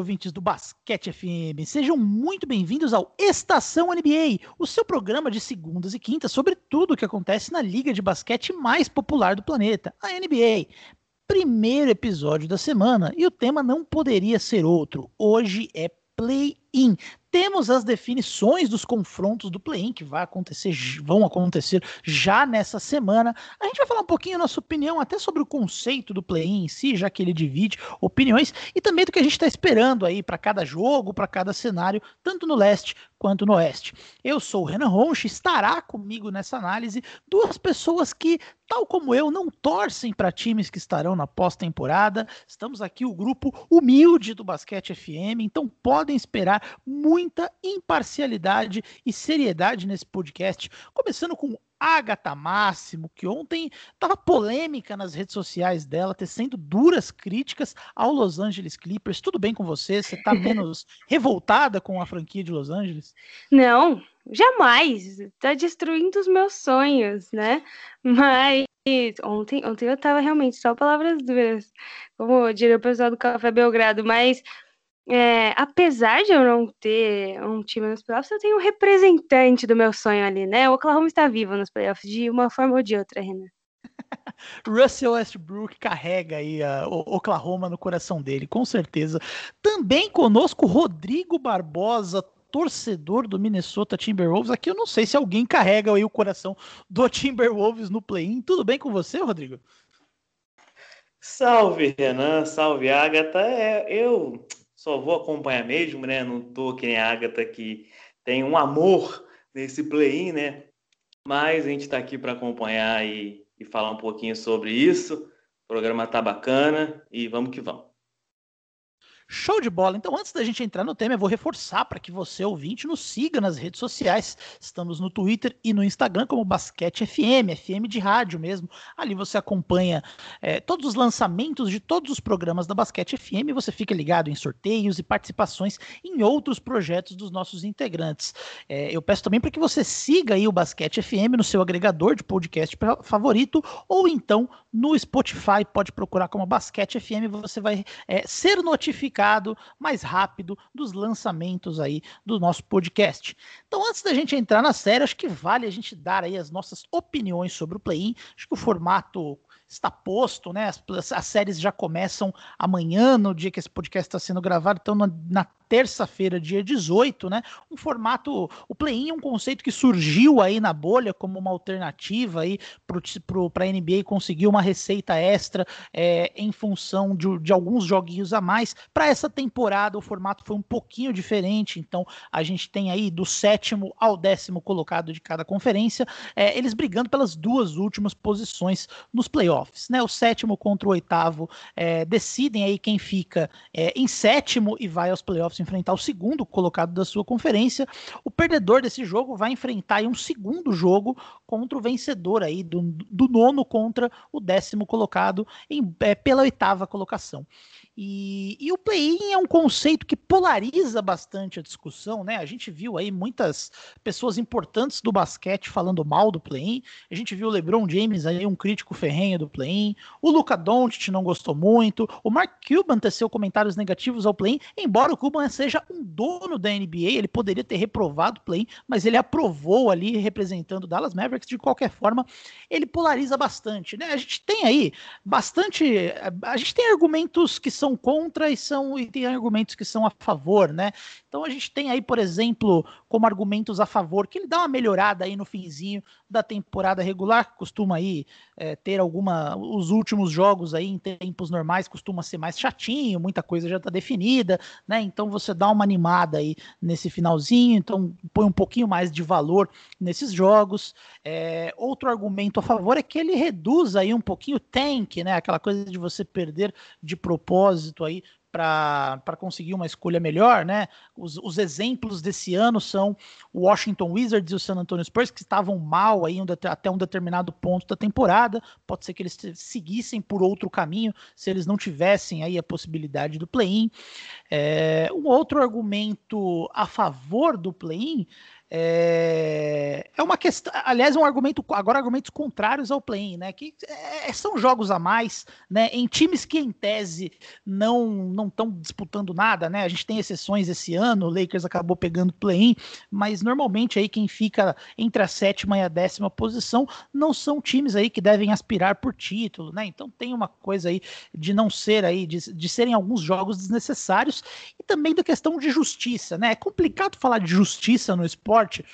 Ouvintes do Basquete FM! Sejam muito bem-vindos ao Estação NBA, o seu programa de segundas e quintas sobre tudo o que acontece na liga de basquete mais popular do planeta, a NBA. Primeiro episódio da semana e o tema não poderia ser outro. Hoje é Play-In. Temos as definições dos confrontos do play-in que vai acontecer, vão acontecer já nessa semana. A gente vai falar um pouquinho nossa opinião até sobre o conceito do play-in em si, já que ele divide opiniões, e também do que a gente está esperando aí para cada jogo, para cada cenário, tanto no leste quanto no oeste. Eu sou o Renan Ronch, estará comigo nessa análise duas pessoas que, tal como eu, não torcem para times que estarão na pós-temporada. Estamos aqui o grupo humilde do Basquete FM, então podem esperar muita imparcialidade e seriedade nesse podcast, começando com Agatha Máximo, que ontem estava polêmica nas redes sociais dela, tecendo duras críticas ao Los Angeles Clippers. Tudo bem com você? Você está menos revoltada com a franquia de Los Angeles? Não, jamais. Está destruindo os meus sonhos, né? Mas ontem, ontem eu estava realmente só palavras duras, como diria o pessoal do Café Belgrado, mas é, apesar de eu não ter um time nos playoffs, eu tenho um representante do meu sonho ali, né? O Oklahoma está vivo nos playoffs de uma forma ou de outra, Renan. Russell Westbrook carrega aí a Oklahoma no coração dele, com certeza. Também conosco Rodrigo Barbosa, torcedor do Minnesota Timberwolves. Aqui eu não sei se alguém carrega aí o coração do Timberwolves no play-in. Tudo bem com você, Rodrigo? Salve, Renan. Salve, Agatha. É, eu só vou acompanhar mesmo, né? Não tô que nem a Agatha que tem um amor nesse play-in, né? Mas a gente está aqui para acompanhar e, e falar um pouquinho sobre isso. O programa tá bacana e vamos que vamos. Show de bola. Então, antes da gente entrar no tema, eu vou reforçar para que você, ouvinte, nos siga nas redes sociais. Estamos no Twitter e no Instagram como Basquete FM, FM de rádio mesmo. Ali você acompanha é, todos os lançamentos de todos os programas da Basquete FM. Você fica ligado em sorteios e participações em outros projetos dos nossos integrantes. É, eu peço também para que você siga aí o Basquete FM no seu agregador de podcast favorito ou então no Spotify. Pode procurar como Basquete FM. Você vai é, ser notificado mais rápido dos lançamentos aí do nosso podcast. Então, antes da gente entrar na série, acho que vale a gente dar aí as nossas opiniões sobre o play-in. Acho que o formato está posto, né? As, as, séries já começam amanhã, no dia que esse podcast está sendo gravado, então na, na terça-feira, dia 18, né? Um formato, o play-in é um conceito que surgiu aí na bolha como uma alternativa aí para a NBA conseguir uma receita extra é, em função de, de alguns joguinhos a mais. Para essa temporada, o formato foi um pouquinho diferente, então a gente tem aí do sétimo ao décimo colocado de cada conferência, é, eles brigando pelas duas últimas posições nos playoffs, né? O sétimo contra o oitavo é, decidem aí quem fica é, em sétimo e vai aos playoffs enfrentar o segundo colocado da sua conferência. O perdedor desse jogo vai enfrentar um segundo jogo contra o vencedor aí do, do nono contra o décimo colocado em, é, pela oitava colocação. E, e o play-in é um conceito que polariza bastante a discussão, né? A gente viu aí muitas pessoas importantes do basquete falando mal do play-in. A gente viu o LeBron James aí, um crítico ferrenho do play-in. O Luca Doncic não gostou muito. O Mark Cuban teceu comentários negativos ao play-in, embora o Cuban seja um dono da NBA, ele poderia ter reprovado o play-in, mas ele aprovou ali representando o Dallas Mavericks. De qualquer forma, ele polariza bastante, né? A gente tem aí bastante, a gente tem argumentos que são contra e são e tem argumentos que são a favor, né? Então a gente tem aí, por exemplo, como argumentos a favor, que ele dá uma melhorada aí no finzinho da temporada regular, costuma aí é, ter alguma. Os últimos jogos aí em tempos normais costuma ser mais chatinho, muita coisa já está definida, né? Então você dá uma animada aí nesse finalzinho, então põe um pouquinho mais de valor nesses jogos. É, outro argumento a favor é que ele reduz aí um pouquinho o tank, né? Aquela coisa de você perder de propósito aí para conseguir uma escolha melhor, né? Os, os, exemplos desse ano são o Washington Wizards e o San Antonio Spurs, que estavam mal aí um, até um determinado ponto da temporada. Pode ser que eles seguissem por outro caminho se eles não tivessem aí a possibilidade do play-in. É, um outro argumento a favor do play-in É, é uma questão, aliás, um argumento, agora argumentos contrários ao play né? Que é, são jogos a mais, né? Em times que em tese não não estão disputando nada, né? A gente tem exceções esse ano, o Lakers acabou pegando play-in, mas normalmente aí quem fica entre a sétima e a décima posição não são times aí que devem aspirar por título, né? Então tem uma coisa aí de não ser aí, de, de serem alguns jogos desnecessários e também da questão de justiça, né? É complicado falar de justiça no esporte esporte.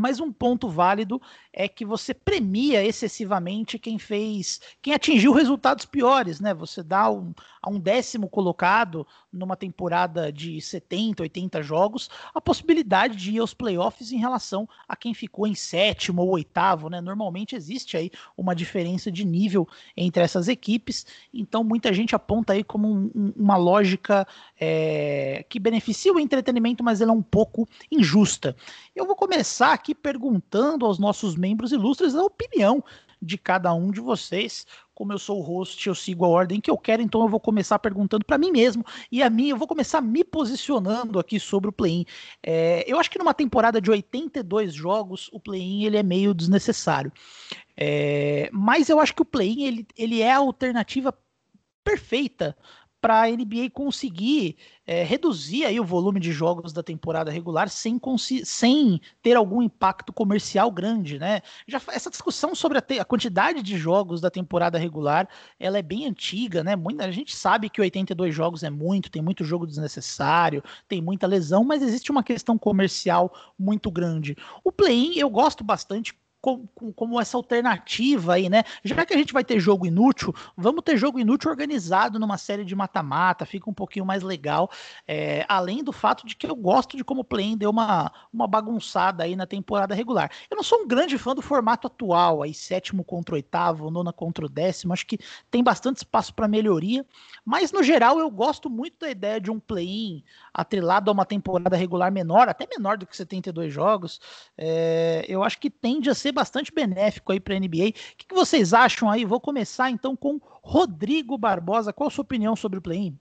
Mas um ponto válido é que você premia excessivamente quem fez, quem atingiu resultados piores, né? Você dá um, a um décimo colocado numa temporada de 70, 80 jogos a possibilidade de ir aos playoffs em relação a quem ficou em sétimo ou oitavo, né? Normalmente existe aí uma diferença de nível entre essas equipes, então muita gente aponta aí como um, um, uma lógica é, que beneficia o entretenimento, mas ela é um pouco injusta. Eu vou começar aqui perguntando aos nossos membros ilustres a opinião de cada um de vocês. Como eu sou o host, eu sigo a ordem que eu quero, então eu vou começar perguntando para mim mesmo. E a mim, eu vou começar me posicionando aqui sobre o play-in. É, eu acho que numa temporada de 82 jogos, o play-in ele é meio desnecessário. É, mas eu acho que o play-in ele, ele é a alternativa perfeita para a NBA conseguir é, reduzir aí o volume de jogos da temporada regular sem, sem ter algum impacto comercial grande, né? Já, essa discussão sobre a, a, quantidade de jogos da temporada regular, ela é bem antiga, né? Muita, a gente sabe que 82 jogos é muito, tem muito jogo desnecessário, tem muita lesão, mas existe uma questão comercial muito grande. O play-in eu gosto bastante como, como, essa alternativa aí, né? Já que a gente vai ter jogo inútil, vamos ter jogo inútil organizado numa série de mata-mata, fica um pouquinho mais legal. É, além do fato de que eu gosto de como o play deu uma, uma bagunçada aí na temporada regular. Eu não sou um grande fã do formato atual, aí sétimo contra oitavo, nona contra o décimo, acho que tem bastante espaço para melhoria, mas no geral eu gosto muito da ideia de um play-in atrelado a uma temporada regular menor, até menor do que 72 jogos. É, eu acho que tende a ser ser bastante benéfico aí para a NBA. O que, que, vocês acham aí? Vou começar então com Rodrigo Barbosa. Qual a sua opinião sobre o play-in?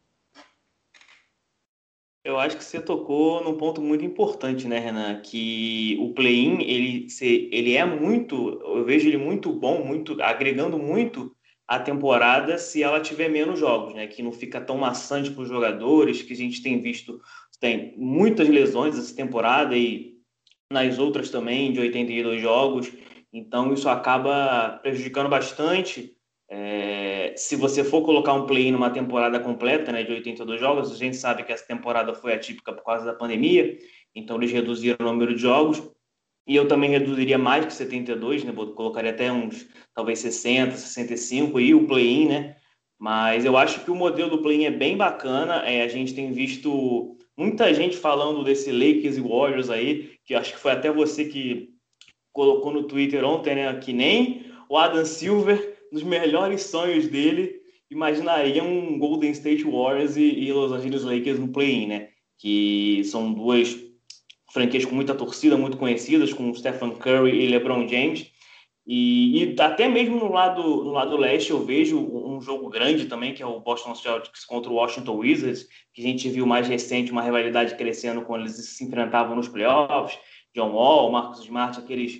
Eu acho que você tocou num ponto muito importante, né, Renan? Que o play-in ele, ele é muito, eu vejo ele muito bom, muito agregando muito a temporada se ela tiver menos jogos, né? Que não fica tão maçante para os jogadores, que a gente tem visto tem muitas lesões essa temporada e nas outras também, de 82 jogos. Então, isso acaba prejudicando bastante. É, se você for colocar um play numa temporada completa, né, de 82 jogos, a gente sabe que essa temporada foi atípica por causa da pandemia, então eles reduziram o número de jogos. E eu também reduziria mais que 72, né? Colocaria até uns, talvez 60, 65 e o play-in, né? Mas eu acho que o modelo do play-in é bem bacana. É, a gente tem visto muita gente falando desse Lakers e Warriors aí, que acho que foi até você que colocou no Twitter ontem, né? Que nem o Adam Silver, nos melhores sonhos dele, imaginaria um Golden State Warriors e, e Los Angeles Lakers no play-in, né? Que são duas franquias com muita torcida, muito conhecidas, com Stephen Curry e LeBron James. E, e, até mesmo no lado, no lado leste eu vejo um jogo grande também, que é o Boston Celtics contra o Washington Wizards, que a gente viu mais recente uma rivalidade crescendo quando eles se enfrentavam nos playoffs. John Wall, Marcos Smart, aqueles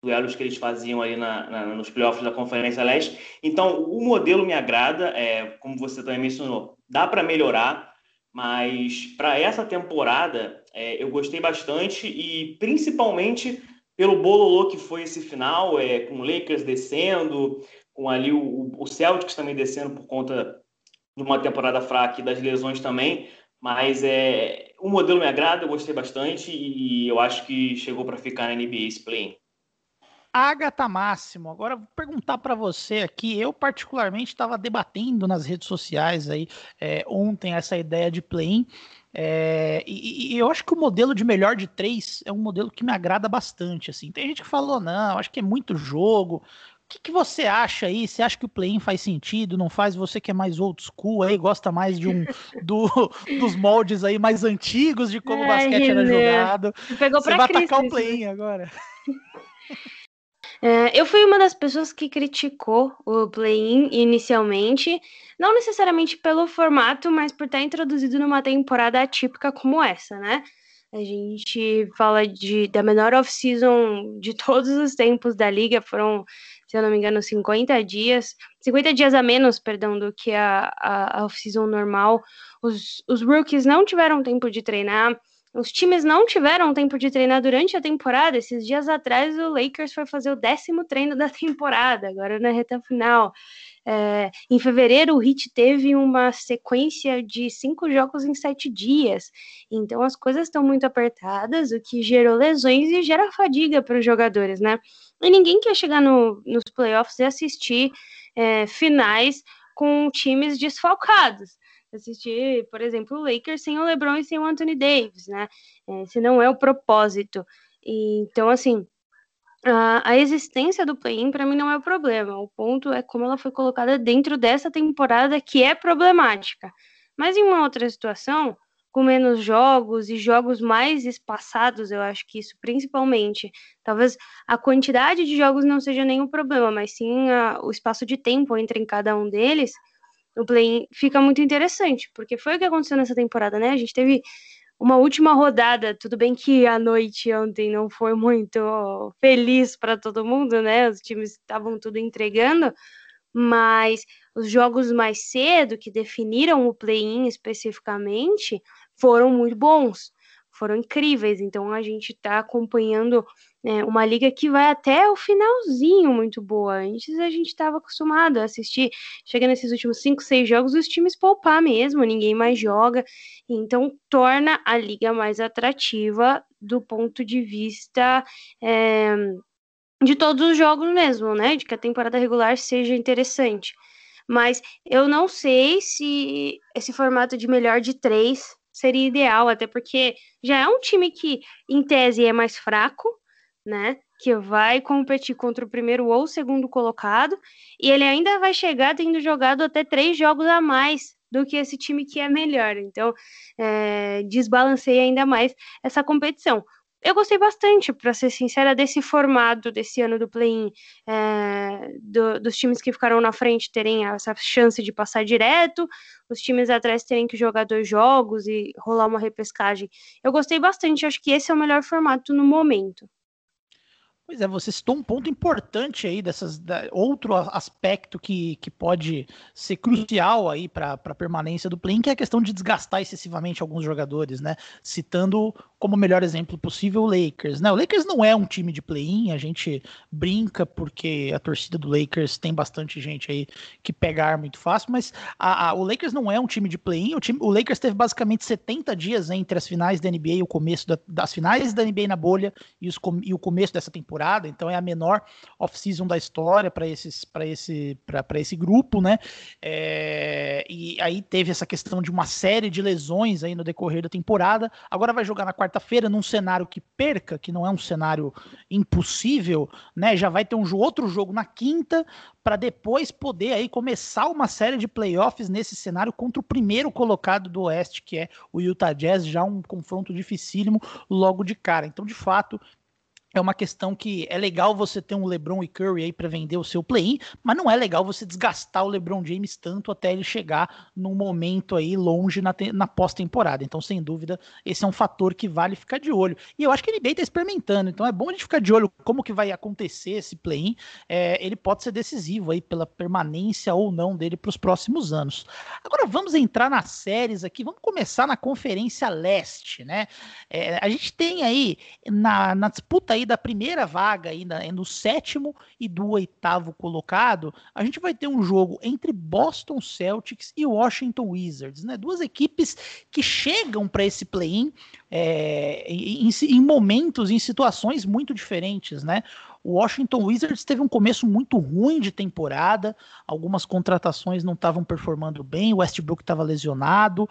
duelos que eles faziam ali na, na, nos playoffs da Conferência Leste. Então, o modelo me agrada, é, como você também mencionou, dá para melhorar, mas para essa temporada é, eu gostei bastante e principalmente pelo bololô que foi esse final, é, com o Lakers descendo, com ali o, o Celtics também descendo por conta de uma temporada fraca e das lesões também. Mas é, o modelo me agrada, eu gostei bastante e eu acho que chegou para ficar na NBA esse play Agatha Máximo, agora vou perguntar para você aqui. Eu, particularmente, estava debatendo nas redes sociais aí é, ontem essa ideia de play-in. É, e, e, eu acho que o modelo de melhor de três é um modelo que me agrada bastante. Assim, tem gente que falou, não, acho que é muito jogo. O que, que você acha aí? Você acha que o play-in faz sentido? Não faz? Você que é mais old school aí, gosta mais de um do, dos moldes aí mais antigos de como o basquete era jogado. Pegou você vai atacar o play-in agora. É, eu fui uma das pessoas que criticou o play-in inicialmente, não necessariamente pelo formato, mas por estar introduzido numa temporada atípica como essa, né? A gente fala de, da menor off-season de todos os tempos da liga, foram, se eu não me engano, 50 dias, 50 dias a menos, perdão, do que a, a, a off-season normal. Os, os rookies não tiveram tempo de treinar, os times não tiveram tempo de treinar durante a temporada. Esses dias atrás, o Lakers foi fazer o décimo treino da temporada, agora na reta final. É, em fevereiro, o Heat teve uma sequência de cinco jogos em sete dias. Então, as coisas estão muito apertadas, o que gerou lesões e gera fadiga para os jogadores, né? E ninguém quer chegar no, nos playoffs e assistir é, finais com times desfalcados assistir, por exemplo, o Lakers sem o LeBron e sem o Anthony Davis, né? Esse não é o propósito. E, então, assim, a, a existência do play-in para mim não é o problema. O ponto é como ela foi colocada dentro dessa temporada que é problemática. Mas em uma outra situação, com menos jogos e jogos mais espaçados, eu acho que isso principalmente. Talvez a quantidade de jogos não seja nenhum problema, mas sim a, o espaço de tempo entre em cada um deles no play fica muito interessante, porque foi o que aconteceu nessa temporada, né? A gente teve uma última rodada, tudo bem que a noite ontem não foi muito feliz para todo mundo, né? Os times estavam tudo entregando, mas os jogos mais cedo que definiram o play-in especificamente foram muito bons foram incríveis. Então a gente está acompanhando é, uma liga que vai até o finalzinho muito boa. Antes a gente estava acostumado a assistir, chega nesses últimos cinco, seis jogos, os times poupar mesmo, ninguém mais joga. Então torna a liga mais atrativa do ponto de vista. É, de todos os jogos mesmo, né? De que a temporada regular seja interessante. Mas eu não sei se esse formato de melhor de três seria ideal, até porque já é um time que, em tese, é mais fraco, né? Que vai competir contra o primeiro ou o segundo colocado, e ele ainda vai chegar tendo jogado até três jogos a mais do que esse time que é melhor. Então, é, desbalanceia ainda mais essa competição eu gostei bastante, para ser sincera, desse formato desse ano do play-in, é, do, dos times que ficaram na frente terem essa chance de passar direto, os times atrás terem que jogar dois jogos e rolar uma repescagem. Eu gostei bastante, acho que esse é o melhor formato no momento. Pois é, você citou um ponto importante aí dessas da, outro aspecto que, que pode ser crucial aí para a permanência do play, que é a questão de desgastar excessivamente alguns jogadores, né? Citando como melhor exemplo possível o Lakers, né? O Lakers não é um time de play-in, a gente brinca porque a torcida do Lakers tem bastante gente aí que pega ar muito fácil, mas a, a, o Lakers não é um time de play-in, o, time, o Lakers teve basicamente 70 dias entre as finais da NBA e o começo da, das finais da NBA na bolha e, os, e o começo dessa temporada temporada, então é a menor off-season da história para esses para esse para esse grupo, né? É, e aí teve essa questão de uma série de lesões aí no decorrer da temporada. Agora vai jogar na quarta-feira num cenário que perca, que não é um cenário impossível, né? Já vai ter um outro jogo na quinta para depois poder aí começar uma série de playoffs nesse cenário contra o primeiro colocado do Oeste, que é o Utah Jazz, já um confronto dificílimo logo de cara. Então, de fato, é uma questão que é legal você ter um LeBron e Curry aí para vender o seu play-in, mas não é legal você desgastar o LeBron James tanto até ele chegar num momento aí longe na, na pós-temporada. Então, sem dúvida, esse é um fator que vale ficar de olho. E eu acho que a NBA está experimentando, então é bom a gente ficar de olho como que vai acontecer esse play-in. É, ele pode ser decisivo aí pela permanência ou não dele para os próximos anos. Agora vamos entrar nas séries aqui, vamos começar na Conferência Leste, né? É, a gente tem aí na, na disputa aí da primeira vaga, ainda no sétimo e do oitavo colocado, a gente vai ter um jogo entre Boston Celtics e Washington Wizards, né? Duas equipes que chegam para esse play-in é, em, em momentos, em situações muito diferentes, né? O Washington Wizards teve um começo muito ruim de temporada, algumas contratações não estavam performando bem, o Westbrook estava lesionado,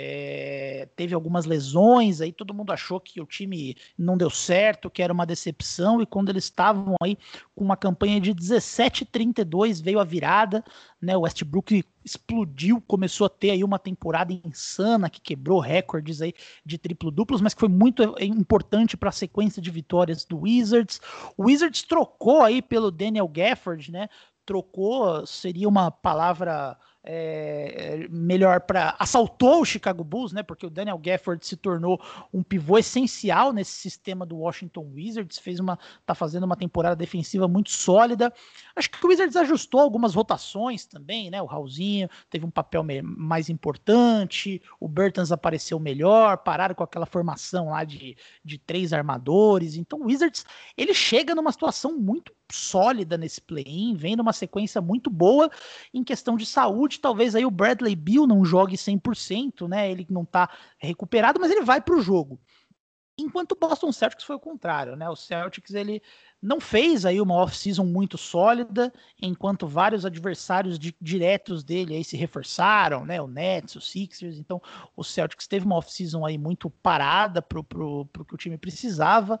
é, teve algumas lesões, aí todo mundo achou que o time não deu certo, que era uma decepção, e quando eles estavam aí com uma campanha de 17-32, veio a virada, né? O Westbrook explodiu, começou a ter aí uma temporada insana que quebrou recordes aí de triplo-duplos, mas que foi muito é, importante para a sequência de vitórias do Wizards. O Wizards trocou aí pelo Daniel Gafford, né? Trocou seria uma palavra é, melhor para assaltou o Chicago Bulls, né? Porque o Daniel Gafford se tornou um pivô essencial nesse sistema do Washington Wizards, fez uma tá fazendo uma temporada defensiva muito sólida. Acho que o Wizards ajustou algumas rotações também, né? O Raulzinho teve um papel mais importante, o Bertans apareceu melhor, pararam com aquela formação lá de, de três armadores. Então o Wizards ele chega numa situação muito sólida nesse play-in, vem numa sequência muito boa em questão de saúde. Talvez aí o Bradley Bill não jogue 100%, né? Ele não tá recuperado, mas ele vai para o jogo. Enquanto o Boston Celtics foi o contrário, né? O Celtics ele não fez aí uma off-season muito sólida, enquanto vários adversários di diretos dele aí se reforçaram, né? O Nets, o Sixers. Então, o Celtics teve uma off-season aí muito parada pro, pro, pro que o time precisava.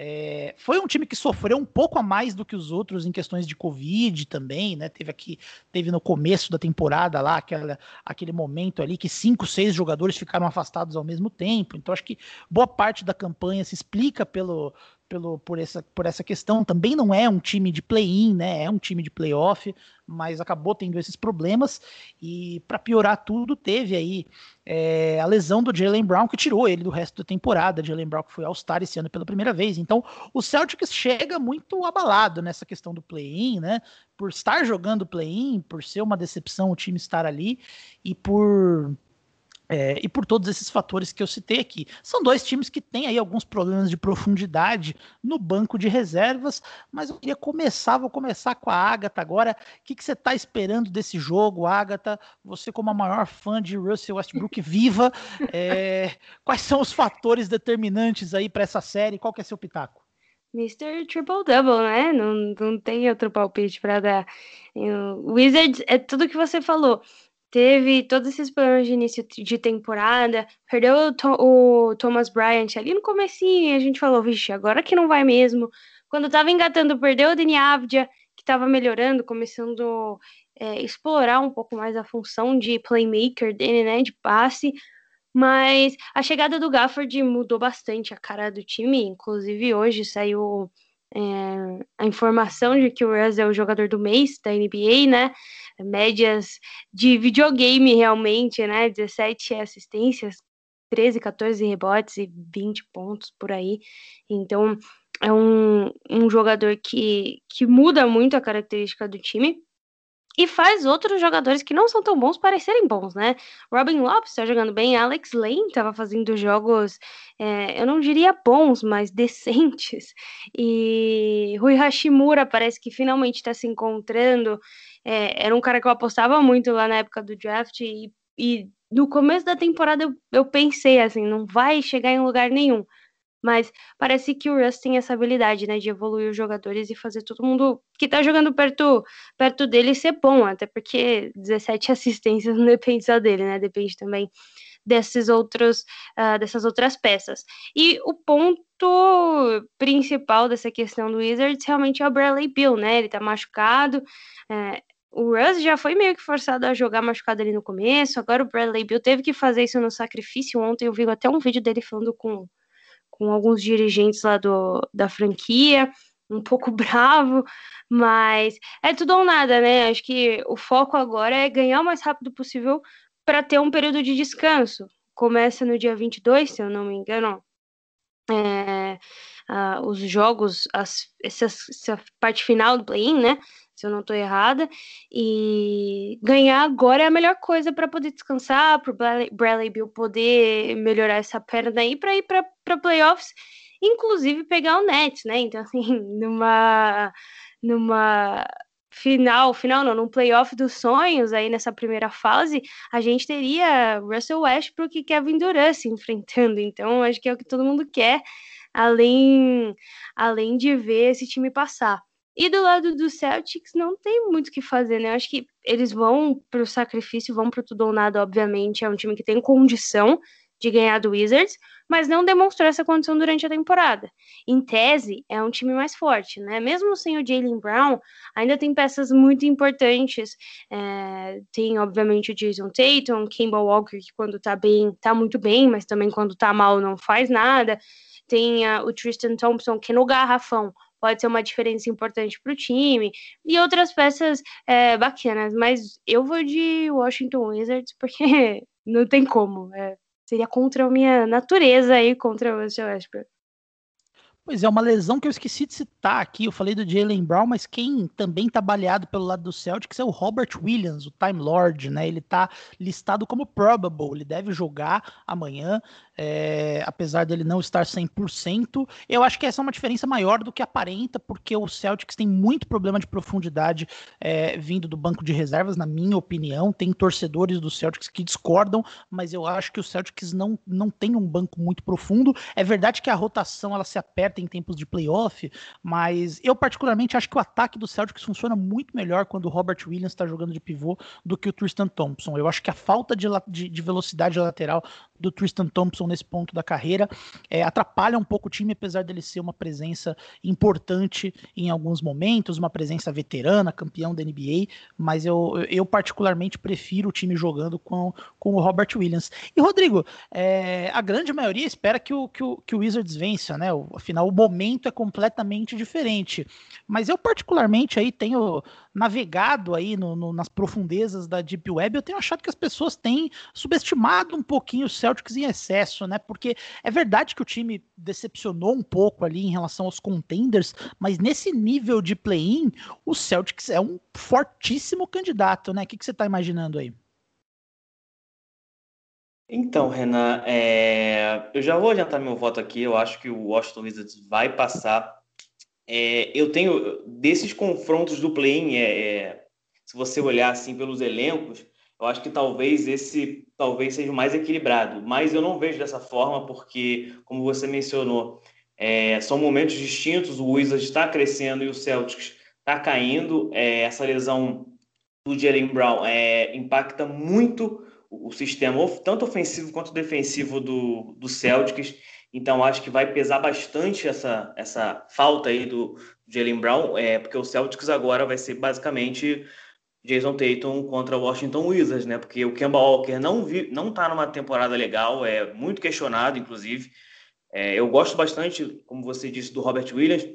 É, foi um time que sofreu um pouco a mais do que os outros em questões de Covid também, né? Teve aqui, teve no começo da temporada lá aquela, aquele momento ali que cinco, seis jogadores ficaram afastados ao mesmo tempo. Então acho que boa parte da campanha se explica pelo, pelo, por, essa, por essa questão. Também não é um time de play-in, né? É um time de playoff, mas acabou tendo esses problemas. E para piorar tudo, teve aí é, a lesão do Jalen Brown, que tirou ele do resto da temporada. Jalen Brown que foi All-Star esse ano pela primeira vez. Então, o Celtics chega muito abalado nessa questão do play-in, né? Por estar jogando play-in, por ser uma decepção o time estar ali e por é, e por todos esses fatores que eu citei aqui. São dois times que têm aí alguns problemas de profundidade no banco de reservas, mas eu queria começar, vou começar com a Agatha agora. O que, que você está esperando desse jogo, Agatha? Você, como a maior fã de Russell Westbrook viva, é, quais são os fatores determinantes aí para essa série? Qual que é seu pitaco? Mr. Triple Double, né? Não, não tem outro palpite para dar. O Wizards é tudo que você falou teve todos esses problemas de início de temporada, perdeu o, o Thomas Bryant ali no comecinho, e a gente falou, vixe, agora que não vai mesmo. Quando tava engatando, perdeu o Deni Avdia, que tava melhorando, começando a é, explorar um pouco mais a função de playmaker dele, né, de passe, mas a chegada do Gafford mudou bastante a cara do time, inclusive hoje saiu é, a informação de que o Russ é o jogador do mês da NBA, né? Médias de videogame realmente, né? 17 assistências, 13, 14 rebotes e 20 pontos por aí. Então é um, um jogador que, que muda muito a característica do time e faz outros jogadores que não são tão bons parecerem bons, né? Robin Lopes está jogando bem, Alex Lane estava fazendo jogos, é, eu não diria bons, mas decentes. E Rui Hashimura parece que finalmente está se encontrando. É, era um cara que eu apostava muito lá na época do draft e, e no começo da temporada eu, eu pensei assim, não vai chegar em lugar nenhum. Mas parece que o Russ tem essa habilidade, né, de evoluir os jogadores e fazer todo mundo que tá jogando perto, perto dele ser bom, até porque 17 assistências não depende só dele, né, depende também desses outros, uh, dessas outras peças. E o ponto principal dessa questão do Wizards realmente é o Bradley Bill, né, ele tá machucado, é, o Russ já foi meio que forçado a jogar machucado ali no começo, agora o Bradley Bill teve que fazer isso no sacrifício. Ontem eu vi até um vídeo dele falando com com alguns dirigentes lá do, da franquia, um pouco bravo, mas é tudo ou nada, né? Acho que o foco agora é ganhar o mais rápido possível para ter um período de descanso. Começa no dia 22, se eu não me engano, é, uh, os jogos, as, essa, essa parte final do play-in, né? Se eu não estou errada. E ganhar agora é a melhor coisa para poder descansar, para o Bradley Bill poder melhorar essa perna aí para ir para playoffs, inclusive pegar o Nets, né? Então, assim, numa. numa final, final não, num playoff dos sonhos aí nessa primeira fase, a gente teria Russell Westbrook e Kevin Durant se enfrentando. Então, acho que é o que todo mundo quer, além além de ver esse time passar. E do lado do Celtics não tem muito o que fazer, né? Acho que eles vão pro sacrifício, vão pro tudo ou nada, obviamente. É um time que tem condição de ganhar do Wizards, mas não demonstrou essa condição durante a temporada. Em tese, é um time mais forte, né? Mesmo sem o Jalen Brown, ainda tem peças muito importantes. É, tem, obviamente, o Jason Tatum, Kimball Walker, que quando tá bem, tá muito bem, mas também quando tá mal não faz nada. Tem uh, o Tristan Thompson, que no garrafão pode ser uma diferença importante para o time, e outras peças é, bacanas, mas eu vou de Washington Wizards porque não tem como, é, seria contra a minha natureza aí, contra o Westbrook. Pois é, uma lesão que eu esqueci de citar aqui. Eu falei do Jalen Brown, mas quem também tá baleado pelo lado do Celtics é o Robert Williams, o Time Lord, né? Ele tá listado como probable, ele deve jogar amanhã é, apesar dele não estar 100%. Eu acho que essa é uma diferença maior do que aparenta, porque o Celtics tem muito problema de profundidade é, vindo do banco de reservas, na minha opinião. Tem torcedores do Celtics que discordam, mas eu acho que o Celtics não, não tem um banco muito profundo. É verdade que a rotação ela se aperta em tempos de playoff, mas eu particularmente acho que o ataque do Celtics funciona muito melhor quando o Robert Williams está jogando de pivô do que o Tristan Thompson. Eu acho que a falta de, de, de velocidade lateral do Tristan Thompson nesse ponto da carreira. É, atrapalha um pouco o time, apesar dele ser uma presença importante em alguns momentos, uma presença veterana, campeão da NBA, mas eu, eu particularmente prefiro o time jogando com, com o Robert Williams. E Rodrigo, é, a grande maioria espera que o, que o, que o Wizards vença, né? Afinal, o momento é completamente diferente. Mas eu particularmente aí tenho navegado aí no, no, nas profundezas da Deep Web, eu tenho achado que as pessoas têm subestimado um pouquinho o Celtics em excesso, né? Porque é verdade que o time decepcionou um pouco ali em relação aos contenders, mas nesse nível de play-in, o Celtics é um fortíssimo candidato, né? O que, que você está imaginando aí? Então, Renan, é... eu já vou adiantar meu voto aqui. Eu acho que o Washington Wizards vai passar é, eu tenho desses confrontos do play-in, é, é, se você olhar assim pelos elencos, eu acho que talvez esse talvez seja o mais equilibrado, mas eu não vejo dessa forma porque, como você mencionou, é, são momentos distintos. O Wizards está crescendo e o Celtics está caindo. É, essa lesão do Jalen Brown é, impacta muito o, sistema, tanto ofensivo quanto defensivo do, do Celtics. Então, acho que vai pesar bastante essa, essa falta aí do Jalen Brown, é, porque o Celtics agora vai ser basicamente Jason Tatum contra o Washington Wizards, né? Porque o Kemba Walker não, vi, não tá numa temporada legal, é muito questionado, inclusive. É, eu gosto bastante, como você disse, do Robert Williams,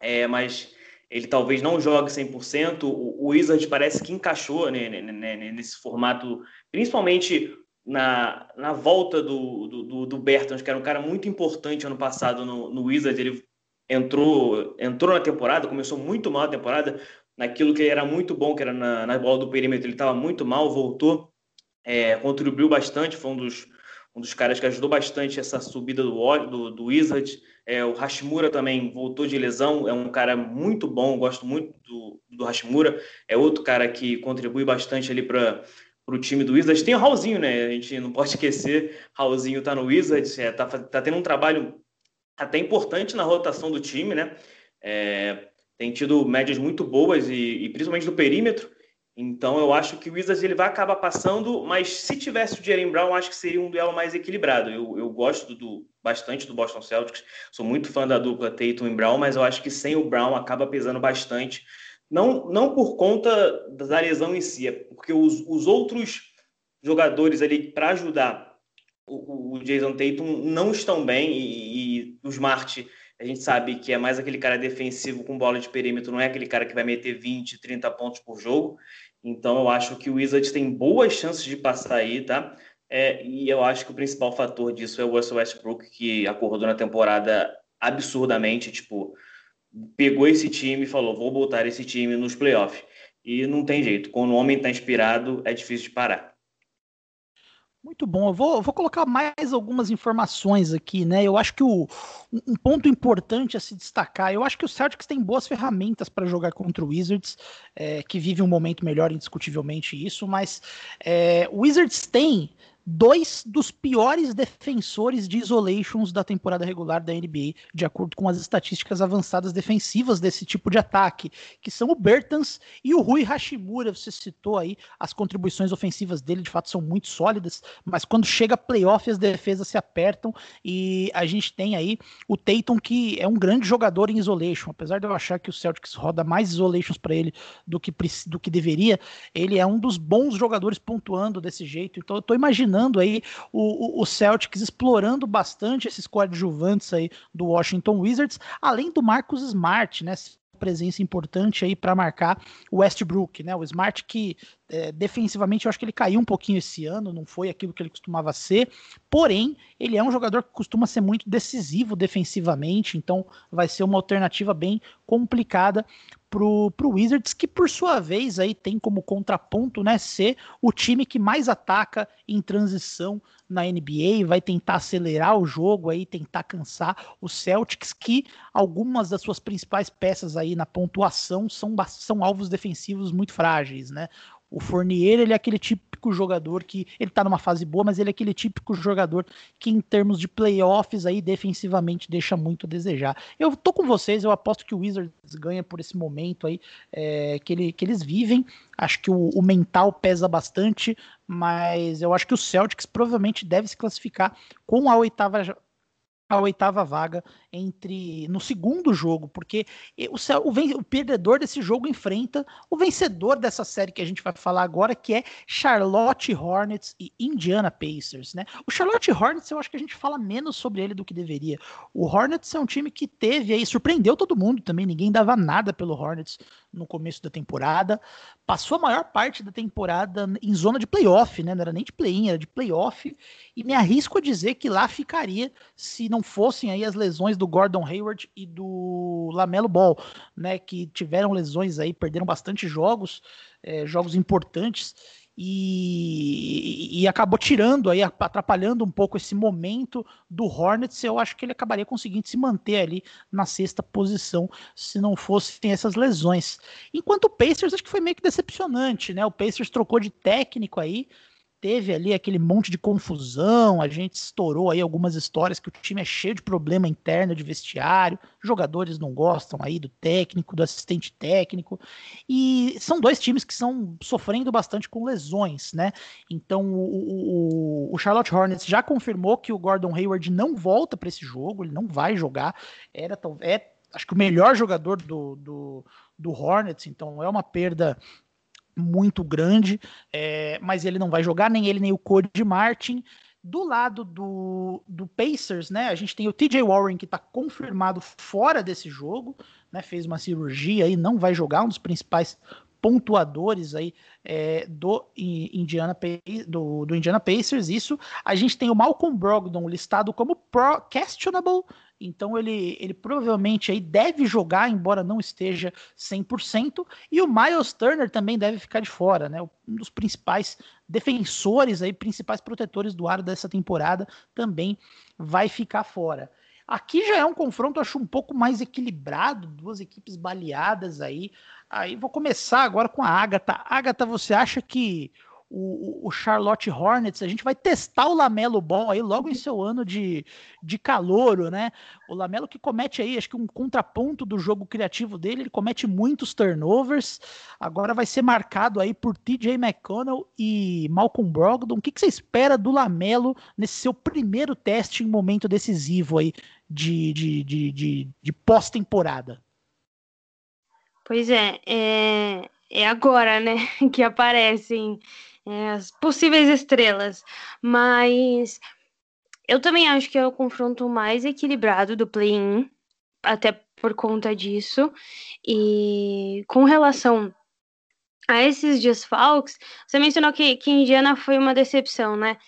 é, mas ele talvez não jogue 100%. O, o Wizards parece que encaixou né, nesse formato, principalmente na, na volta do, do, do que era um cara muito importante ano passado no, no Wizards, ele entrou, entrou na temporada, começou muito mal a temporada, naquilo que era muito bom, que era na, na bola do perímetro, ele estava muito mal, voltou, é, contribuiu bastante, foi um dos, um dos caras que ajudou bastante essa subida do, do, do Wizards. É, o Hashimura também voltou de lesão, é um cara muito bom, gosto muito do, do Hashimura, é outro cara que contribui bastante ali para o time do Wizards. Tem o Raulzinho, né? A gente não pode esquecer. Raulzinho tá no Wizards, é, tá, tá tendo um trabalho até importante na rotação do time, né? É, tem tido médias muito boas e, e, principalmente do perímetro. Então eu acho que o Wizards ele vai acabar passando, mas se tivesse o Jalen Brown, acho que seria um duelo mais equilibrado. Eu, eu gosto do, bastante do Boston Celtics, sou muito fã da dupla Tatum e Brown, mas eu acho que sem o Brown acaba pesando bastante não, não por conta da lesão em si, é porque os, os outros jogadores ali para ajudar o, o, Jason Tatum não estão bem e, e o Smart a gente sabe que é mais aquele cara defensivo com bola de perímetro, não é aquele cara que vai meter 20, 30 pontos por jogo. Então eu acho que o Wizards tem boas chances de passar aí, tá? É, e eu acho que o principal fator disso é o Russell Westbrook, que acordou na temporada absurdamente, tipo, pegou esse time e falou: vou botar esse time nos playoffs. E não tem jeito, quando o homem está inspirado, é difícil de parar. Muito bom. Eu vou, vou, colocar mais algumas informações aqui, né? Eu acho que o, um ponto importante a se destacar, eu acho que o Celtics tem boas ferramentas para jogar contra o Wizards, é, que vive um momento melhor, indiscutivelmente isso, mas é, o Wizards tem dois dos piores defensores de isolations da temporada regular da NBA, de acordo com as estatísticas avançadas defensivas desse tipo de ataque, que são o Bertans e o Rui Hashimura. Você citou aí as contribuições ofensivas dele, de fato são muito sólidas, mas quando chega playoff as defesas se apertam e a gente tem aí o Tatum que é um grande jogador em isolation, apesar de eu achar que o Celtics roda mais isolations para ele do que do que deveria, ele é um dos bons jogadores pontuando desse jeito. Então eu tô imaginando pressionando aí o, o Celtics, explorando bastante esses coadjuvantes aí do Washington Wizards, além do Marcus Smart, né? presença importante aí para marcar o Westbrook, né? O Smart que é, defensivamente eu acho que ele caiu um pouquinho esse ano, não foi aquilo que ele costumava ser, porém ele é um jogador que costuma ser muito decisivo defensivamente, então vai ser uma alternativa bem complicada pro, pro Wizards, que por sua vez aí tem como contraponto, né, ser o time que mais ataca em transição na NBA, vai tentar acelerar o jogo aí, tentar cansar os Celtics, que algumas das suas principais peças aí na pontuação são, são alvos defensivos muito frágeis, né? O Fournier, ele é aquele típico jogador que ele tá numa fase boa, mas ele é aquele típico jogador que em termos de playoffs aí defensivamente deixa muito a desejar. Eu tô com vocês, eu aposto que o Wizards ganha por esse momento aí é, que, ele, que eles vivem. Acho que o, o mental pesa bastante, mas eu acho que o Celtics provavelmente deve se classificar com a oitava a oitava vaga entre no segundo jogo, porque o, o, o, perdedor desse jogo enfrenta o vencedor dessa série que a gente vai falar agora, que é Charlotte Hornets e Indiana Pacers, né? O Charlotte Hornets, eu acho que a gente fala menos sobre ele do que deveria. O Hornets é um time que teve aí, surpreendeu todo mundo também, ninguém dava nada pelo Hornets no começo da temporada, passou a maior parte da temporada em zona de playoff, né? Não era nem de play-in, era de playoff, e me arrisco a dizer que lá ficaria se não fossem aí as lesões do Gordon Hayward e do Lamelo Ball, né? Que tiveram lesões aí, perderam bastante jogos, é, jogos importantes. E, e, acabou tirando aí, atrapalhando um pouco esse momento do Hornets. Eu acho que ele acabaria conseguindo se manter ali na sexta posição se não fossem essas lesões. Enquanto o Pacers, acho que foi meio que decepcionante, né? O Pacers trocou de técnico aí, teve ali aquele monte de confusão, a gente estourou aí algumas histórias que o time é cheio de problema interno de vestiário, jogadores não gostam aí do técnico, do assistente técnico, e são dois times que estão sofrendo bastante com lesões, né? Então o, o, o Charlotte Hornets já confirmou que o Gordon Hayward não volta para esse jogo, ele não vai jogar, era é acho que o melhor jogador do, do, do Hornets, então é uma perda muito grande, é, mas ele não vai jogar, nem ele, nem o Cody Martin. Do lado do, do Pacers, né, a gente tem o TJ Warren que está confirmado fora desse jogo, né, fez uma cirurgia e não vai jogar, um dos principais pontuadores aí é, do, Indiana, do, do Indiana Pacers. Isso a gente tem o Malcolm Brogdon listado como pro questionable então ele, ele provavelmente aí deve jogar, embora não esteja 100%, e o Miles Turner também deve ficar de fora, né? Um dos principais defensores aí, principais protetores do ar dessa temporada também vai ficar fora. Aqui já é um confronto, acho um pouco mais equilibrado, duas equipes baleadas aí. Aí vou começar agora com a Agatha. Agatha, você acha que o, o, Charlotte Hornets, a gente vai testar o Lamelo Ball aí logo em seu ano de, de calouro, né? O Lamelo que comete aí, acho que um contraponto do jogo criativo dele, ele comete muitos turnovers, agora vai ser marcado aí por TJ McConnell e Malcolm Brogdon. O que, que você espera do Lamelo nesse seu primeiro teste em momento decisivo aí de, de, de, de, de pós-temporada? Pois é, é, é agora, né, que aparecem é, as possíveis estrelas. Mas eu também acho que é o confronto mais equilibrado do play-in, até por conta disso. E com relação a esses desfalques, você mencionou que, que Indiana foi uma decepção, né?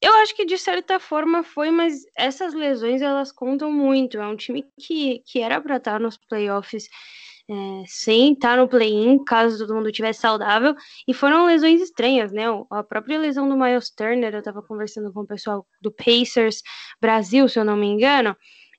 Eu acho que de certa forma foi, mas essas lesões elas contam muito. É um time que, que era para estar nos playoffs é, sem estar no play-in, caso todo mundo tivesse saudável, e foram lesões estranhas, né? A própria lesão do Miles Turner, eu estava conversando com o pessoal do Pacers Brasil, se eu não me engano,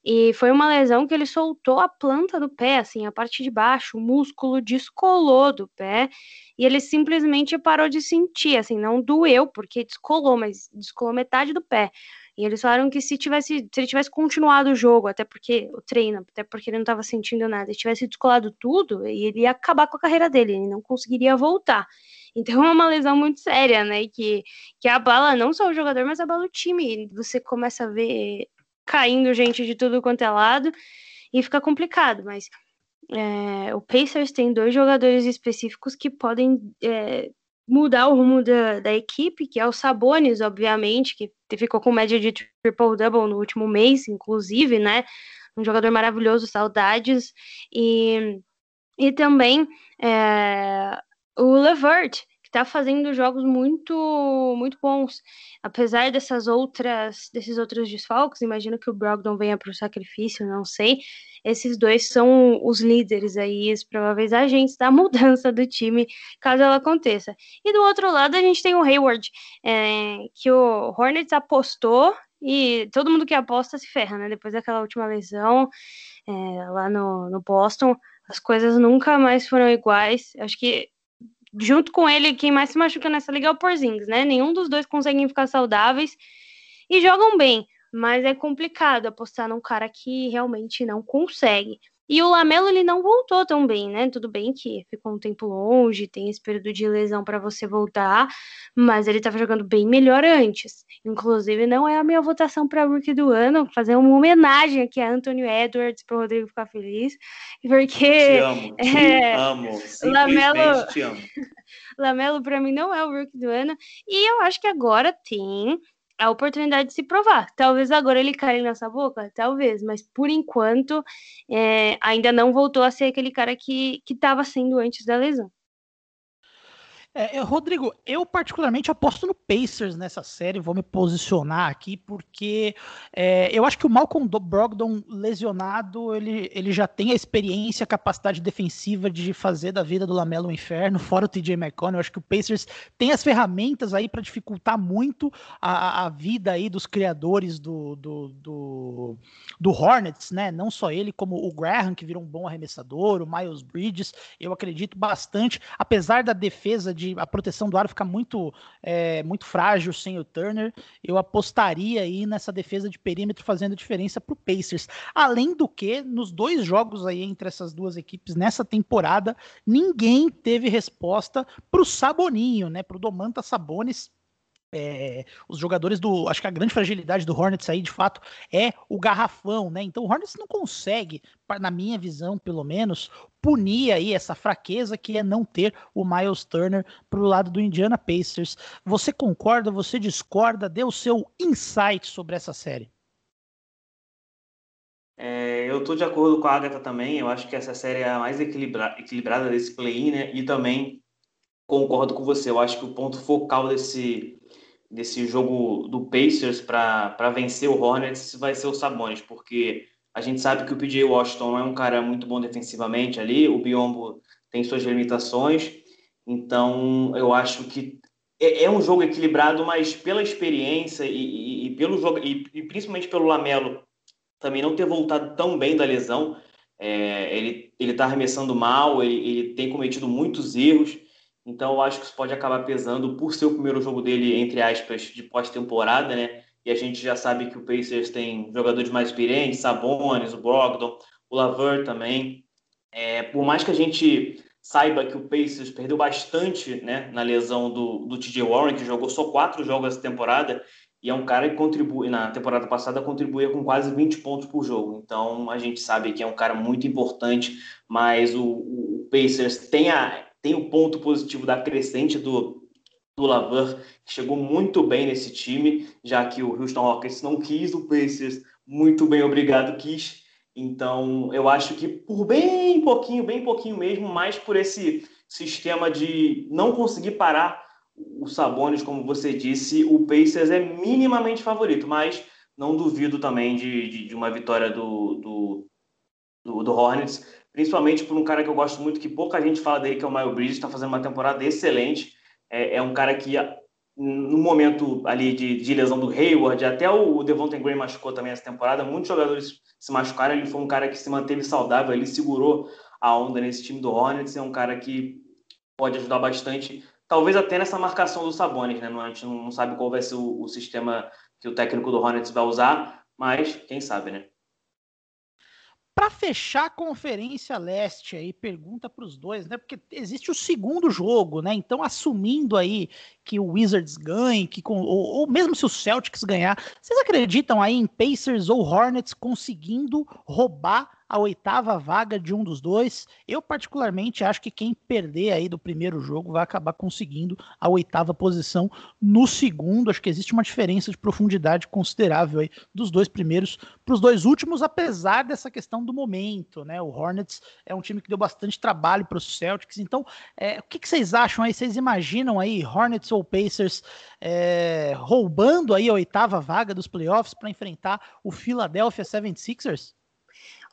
e foi uma lesão que ele soltou a planta do pé, assim, a parte de baixo, o músculo descolou do pé, e ele simplesmente parou de sentir, assim, não doeu, porque descolou, mas descolou metade do pé. E eles falaram que se tivesse, se ele tivesse continuado o jogo, até porque o treino, até porque ele não estava sentindo nada, e tivesse descolado tudo, ele ia acabar com a carreira dele, ele não conseguiria voltar. Então é uma lesão muito séria, né? Que, que abala não só o jogador, mas abala o time. Você começa a ver caindo gente de tudo quanto é lado e fica complicado. Mas é, o Pacers tem dois jogadores específicos que podem é, mudar o rumo da, da equipe, que é o Sabonis, obviamente, que ficou com média de triple-double no último mês, inclusive, né? Um jogador maravilhoso, saudades. E, e também é, o Levert, está fazendo jogos muito muito bons. Apesar dessas outras desses outros desfalques, imagino que o Brogdon venha para o sacrifício, não sei esses dois são os líderes aí, os prováveis agentes da mudança do time, caso ela aconteça. E do outro lado, a gente tem o Hayward, é, que o Hornets apostou e todo mundo que aposta se ferra, né? Depois daquela última lesão é, lá no, no Boston, as coisas nunca mais foram iguais. Acho que junto com ele, quem mais se machuca nessa liga é o Porzingis, né? Nenhum dos dois conseguem ficar saudáveis e jogam bem mas é complicado apostar num cara que realmente não consegue. E o Lamelo ele não voltou tão bem, né? Tudo bem que ficou um tempo longe, tem esse período de lesão para você voltar, mas ele estava jogando bem melhor antes. Inclusive, não é a minha votação para rookie do ano, fazer uma homenagem aqui a Anthony Edwards para o Rodrigo ficar feliz, porque te amo, te é, amo, Lamelo, te amo. Lamelo para mim não é o rookie do ano, e eu acho que agora tem a oportunidade de se provar. Talvez agora ele caia nessa boca, talvez, mas por enquanto é, ainda não voltou a ser aquele cara que estava sendo antes da lesão. É, Rodrigo, eu particularmente aposto no Pacers nessa série, vou me posicionar aqui, porque é, eu acho que o Malcolm Brogdon lesionado, ele, ele já tem a experiência, a capacidade defensiva de fazer da vida do Lamelo um inferno, fora o TJ McConnell, eu acho que o Pacers tem as ferramentas aí para dificultar muito a, a vida aí dos criadores do, do, do, do, Hornets, né, não só ele, como o Graham, que virou um bom arremessador, o Miles Bridges, eu acredito bastante, apesar da defesa de de a proteção do aro ficar muito, é, muito frágil sem o Turner, eu apostaria aí nessa defesa de perímetro fazendo diferença para o Pacers. Além do que, nos dois jogos aí entre essas duas equipes nessa temporada, ninguém teve resposta para o Saboninho, né? Para o Domantas Sabonis é, os jogadores do. Acho que a grande fragilidade do Hornets aí, de fato, é o garrafão, né? Então o Hornets não consegue, na minha visão, pelo menos, punir aí essa fraqueza que é não ter o Miles Turner pro lado do Indiana Pacers. Você concorda? Você discorda? Dê o seu insight sobre essa série. É, eu tô de acordo com a Agatha também. Eu acho que essa série é a mais equilibra equilibrada desse play-in, né? E também concordo com você. Eu acho que o ponto focal desse desse jogo do Pacers para vencer o Hornets vai ser o Sabonis, porque a gente sabe que o PJ Washington é um cara muito bom defensivamente ali, o Biombo tem suas limitações, então eu acho que é, é um jogo equilibrado, mas pela experiência e, e, e pelo jogo e, e, principalmente pelo Lamelo também não ter voltado tão bem da lesão, é, ele ele está arremessando mal, ele, ele tem cometido muitos erros. Então, eu acho que isso pode acabar pesando por ser o primeiro jogo dele, entre aspas, de pós-temporada, né? E a gente já sabe que o Pacers tem jogadores mais experientes, Sabonis, o Brogdon, o Laver também. É, por mais que a gente saiba que o Pacers perdeu bastante né, na lesão do, do TJ Warren, que jogou só quatro jogos essa temporada, e é um cara que contribui, na temporada passada, contribuía com quase 20 pontos por jogo. Então, a gente sabe que é um cara muito importante, mas o, o Pacers tem a, tem o ponto positivo da crescente do, do Lavar, que chegou muito bem nesse time, já que o Houston Rockets não quis, o Pacers, muito bem, obrigado, quis. Então, eu acho que por bem pouquinho, bem pouquinho mesmo, mais por esse sistema de não conseguir parar o Sabonis, como você disse, o Pacers é minimamente favorito, mas não duvido também de, de, de uma vitória do, do, do, do Hornets principalmente por um cara que eu gosto muito, que pouca gente fala dele, que é o Miles Bridges, está fazendo uma temporada excelente. É, é, um cara que, no momento ali de, de lesão do Hayward, até o Devontae Graham machucou também essa temporada, muitos jogadores se machucaram, ele foi um cara que se manteve saudável, ele segurou a onda nesse time do Hornets, é um cara que pode ajudar bastante, talvez até nessa marcação do Sabonis, né? A gente não sabe qual vai ser o, o sistema que o técnico do Hornets vai usar, mas quem sabe, né? Para fechar a Conferência Leste aí, pergunta para os dois, né? Porque existe o segundo jogo, né? Então, assumindo aí que o Wizards ganhe, que com, ou, ou, mesmo se o Celtics ganhar, vocês acreditam aí em Pacers ou Hornets conseguindo roubar a oitava vaga de um dos dois. Eu, particularmente, acho que quem perder aí do primeiro jogo vai acabar conseguindo a oitava posição no segundo. Acho que existe uma diferença de profundidade considerável aí dos dois primeiros para os dois últimos, apesar dessa questão do momento, né? O Hornets é um time que deu bastante trabalho para os Celtics. Então, é, o que, que, vocês acham aí? Vocês imaginam aí Hornets ou Pacers é, roubando aí a oitava vaga dos playoffs para enfrentar o Philadelphia 76ers?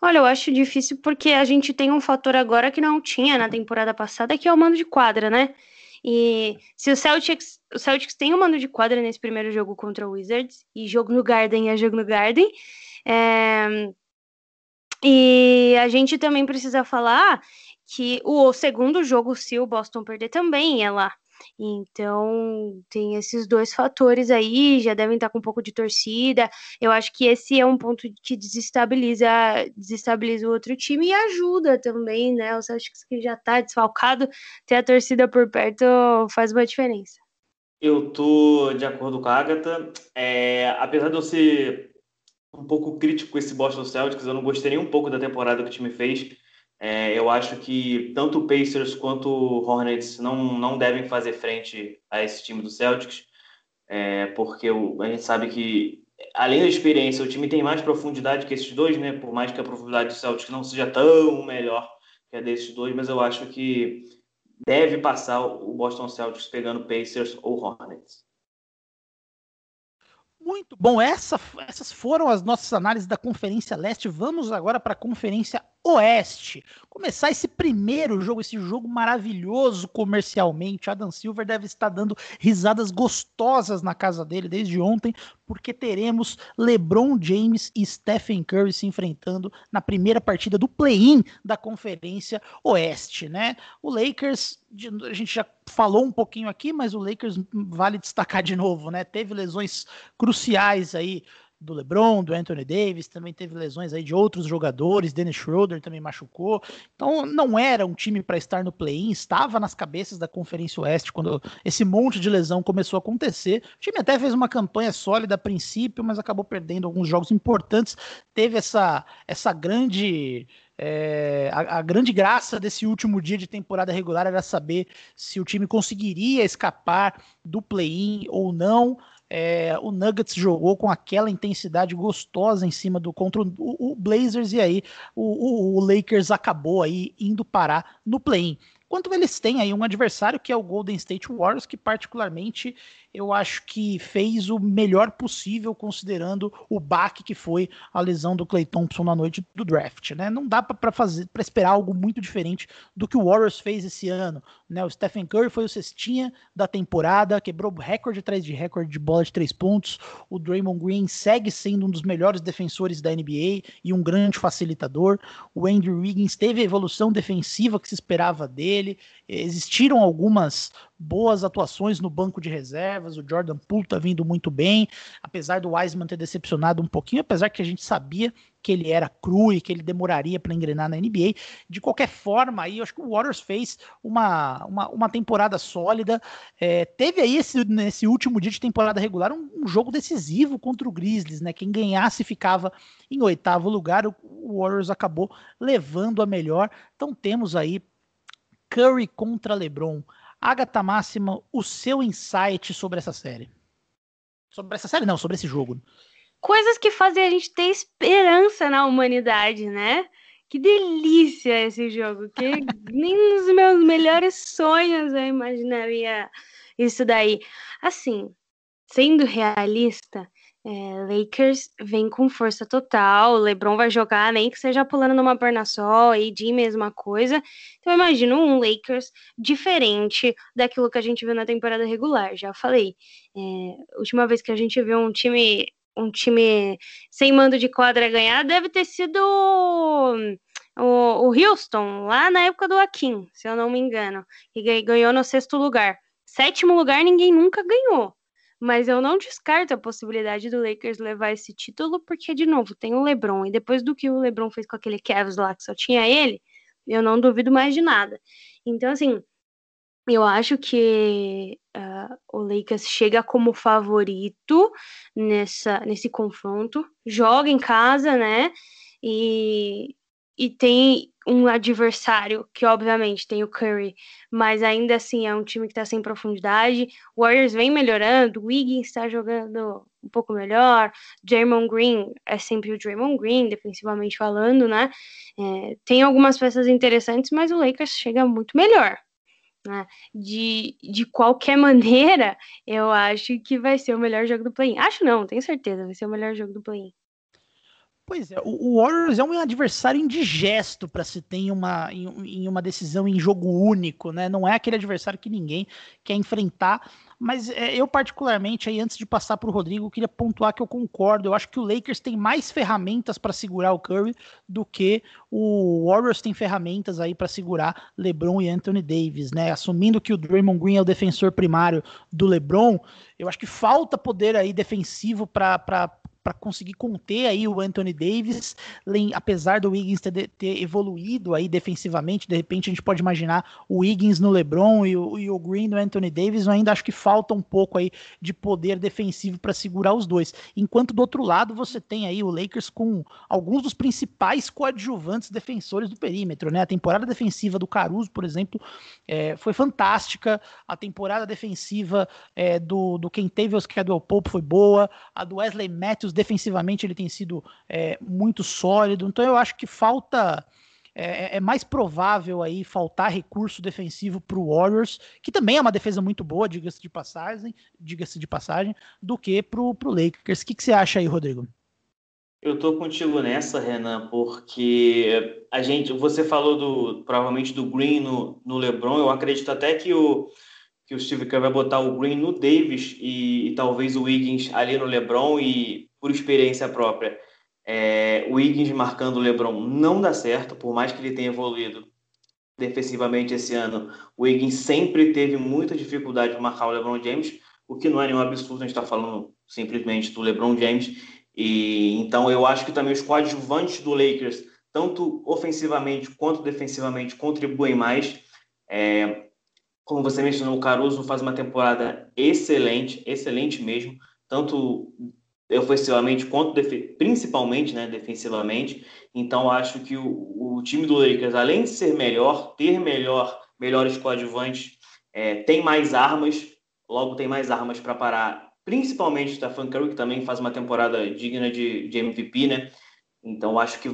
Olha, eu acho difícil porque a gente tem um fator agora que não tinha na temporada passada, que é o mando de quadra, né? E se o Celtics, o Celtics tem um mando de quadra nesse primeiro jogo contra o Wizards, e jogo no Garden é jogo no Garden, é... e a gente também precisa falar que o segundo jogo, se o Boston perder, também é lá. Então, tem esses dois fatores aí, já devem estar com um pouco de torcida. Eu acho que esse é um ponto que desestabiliza, desestabiliza o outro time e ajuda também, né? O Celtics que já está desfalcado, ter a torcida por perto faz uma diferença. Eu tô de acordo com a Agatha. É, apesar de eu ser um pouco crítico com esse Boston Celtics, eu não gostei nem um pouco da temporada que o time fez. É, eu acho que tanto o Pacers quanto o Hornets não, não devem fazer frente a esse time do Celtics, é, porque o, a gente sabe que, além da experiência, o time tem mais profundidade que esses dois, né? Por mais que a profundidade do Celtics não seja tão melhor que a desses dois, mas eu acho que deve passar o Boston Celtics pegando Pacers ou Hornets. Muito bom, essa, essas foram as nossas análises da Conferência Leste. Vamos agora para a Conferência Oeste. Começar esse primeiro jogo, esse jogo maravilhoso comercialmente. Adam Silver deve estar dando risadas gostosas na casa dele desde ontem, porque teremos LeBron James e Stephen Curry se enfrentando na primeira partida do play-in da Conferência Oeste, né? O Lakers, a gente já falou um pouquinho aqui, mas o Lakers vale destacar de novo, né? Teve lesões cruciais aí do LeBron, do Anthony Davis, também teve lesões aí de outros jogadores, Dennis Schroeder também machucou. Então não era um time para estar no play-in, estava nas cabeças da Conferência Oeste quando esse monte de lesão começou a acontecer. O time até fez uma campanha sólida a princípio, mas acabou perdendo alguns jogos importantes. Teve essa essa grande é, a, a, grande graça desse último dia de temporada regular era saber se o time conseguiria escapar do play-in ou não. É, o Nuggets jogou com aquela intensidade gostosa em cima do contra o, o Blazers e aí o, o, o, Lakers acabou aí indo parar no play-in. Enquanto eles têm aí um adversário que é o Golden State Warriors, que particularmente eu acho que fez o melhor possível considerando o baque que foi a lesão do Clay Thompson na noite do draft, né? Não dá para fazer para esperar algo muito diferente do que o Warriors fez esse ano, né? O Stephen Curry foi o cestinha da temporada, quebrou recorde atrás de recorde de bola de três pontos. O Draymond Green segue sendo um dos melhores defensores da NBA e um grande facilitador. O Andrew Wiggins teve a evolução defensiva que se esperava dele. Existiram algumas boas atuações no banco de reservas. O Jordan Poole tá vindo muito bem, apesar do Wiseman ter decepcionado um pouquinho, apesar que a gente sabia que ele era cru e que ele demoraria para engrenar na NBA. De qualquer forma, aí eu acho que o Warriors fez uma, uma, uma temporada sólida. É, teve aí esse, nesse último dia de temporada regular um, um, jogo decisivo contra o Grizzlies, né? Quem ganhasse ficava em oitavo lugar. O, o Warriors acabou levando a melhor. Então temos aí Curry contra LeBron. Agatha Máxima, o seu insight sobre essa série? Sobre essa série, não, sobre esse jogo. Coisas que fazem a gente ter esperança na humanidade, né? Que delícia esse jogo, que nem nos meus melhores sonhos eu imaginaria isso daí. Assim, sendo realista, é, Lakers vem com força total, LeBron vai jogar, nem que seja pulando numa perna só, AD mesma coisa. Então eu imagino um Lakers diferente daquilo que a gente viu na temporada regular. Já falei, é, última vez que a gente viu um time um time sem mando de quadra ganhar deve ter sido o, o Houston, lá na época do Akin, se eu não me engano, que ganhou no sexto lugar. Sétimo lugar ninguém nunca ganhou. Mas eu não descarto a possibilidade do Lakers levar esse título, porque, de novo, tem o LeBron. E depois do que o LeBron fez com aquele Cavs lá, que só tinha ele, eu não duvido mais de nada. Então, assim, eu acho que uh, o Lakers chega como favorito nessa, nesse confronto. Joga em casa, né? E e tem um adversário que, obviamente, tem o Curry, mas ainda assim é um time que está sem profundidade. O Warriors vem melhorando, o Wiggins está jogando um pouco melhor, Draymond Green é sempre o Draymond Green, defensivamente falando, né? É, tem algumas peças interessantes, mas o Lakers chega muito melhor. Né? De, de qualquer maneira, eu acho que vai ser o melhor jogo do play-in. Acho não, tenho certeza, vai ser o melhor jogo do play-in. Pois é, o, Warriors é um adversário indigesto para se ter em uma, em, em, uma decisão em jogo único, né? Não é aquele adversário que ninguém quer enfrentar. Mas é, eu, particularmente, aí, antes de passar para o Rodrigo, queria pontuar que eu concordo. Eu acho que o Lakers tem mais ferramentas para segurar o Curry do que o Warriors tem ferramentas aí para segurar LeBron e Anthony Davis, né? Assumindo que o Draymond Green é o defensor primário do LeBron, eu acho que falta poder aí defensivo para para conseguir conter aí o Anthony Davis, apesar do Wiggins ter, ter, evoluído aí defensivamente, de repente a gente pode imaginar o Wiggins no LeBron e o, e o Green no Anthony Davis, eu ainda acho que falta um pouco aí de poder defensivo para segurar os dois. Enquanto do outro lado você tem aí o Lakers com alguns dos principais coadjuvantes defensores do perímetro, né? A temporada defensiva do Caruso, por exemplo, é, foi fantástica. A temporada defensiva é, do, do Kentavious Cadwell Pope foi boa. A do Wesley Matthews defensivamente ele tem sido é, muito sólido, então eu acho que falta. É, é, é mais provável aí faltar recurso defensivo para o Warriors, que também é uma defesa muito boa, diga-se de passagem, diga-se de passagem, do que para o Lakers. O que, que você acha aí, Rodrigo? Eu tô contigo nessa, Renan, porque a gente, você falou do provavelmente do Green no, no LeBron. Eu acredito até que o que o Steve Kerr vai botar o Green no Davis e, e talvez o Wiggins ali no LeBron e por experiência própria, é, o Wiggins marcando o LeBron não dá certo, por mais que ele tenha evoluído defensivamente esse ano. O Wiggins sempre teve muita dificuldade de marcar o LeBron James, o que não é nenhum absurdo, a gente está falando simplesmente do LeBron James. E então eu acho que também os coadjuvantes do Lakers, tanto ofensivamente quanto defensivamente, contribuem mais. É, como você mencionou, o Caruso faz uma temporada excelente, excelente mesmo, tanto ofensivamente quanto principalmente né, defensivamente. Então acho que o, o, time do Lakers, além de ser melhor, ter melhor, melhores coadjuvantes, é, tem mais armas, logo tem mais armas para parar, principalmente o Stephen Curry, que também faz uma temporada digna de, de MVP, né? Então acho que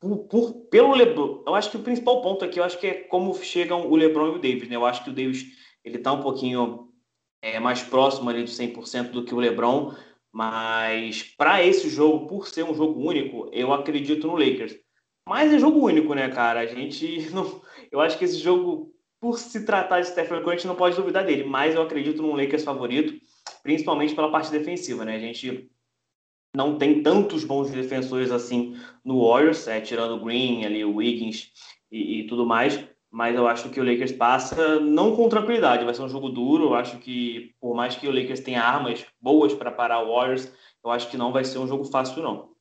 por, por, pelo LeBron, eu acho que o principal ponto aqui, eu acho que é como chegam o LeBron e o Davis, né? Eu acho que o Davis ele está um pouquinho é, mais próximo ali de 100% do que o LeBron, mas para esse jogo, por ser um jogo único, eu acredito no Lakers. Mas é jogo único, né, cara? A gente não. Eu acho que esse jogo, por se tratar de Stephen Curry, a gente não pode duvidar dele. Mas eu acredito no Lakers favorito, principalmente pela parte defensiva, né? A gente não tem tantos bons defensores assim no Warriors, é, tirando o Green, ali, o Wiggins e, e tudo mais mas eu acho que o Lakers passa não com tranquilidade, vai ser um jogo duro. Eu acho que, por mais que o Lakers tenha armas boas para parar o Warriors, eu acho que não vai ser um jogo fácil, não.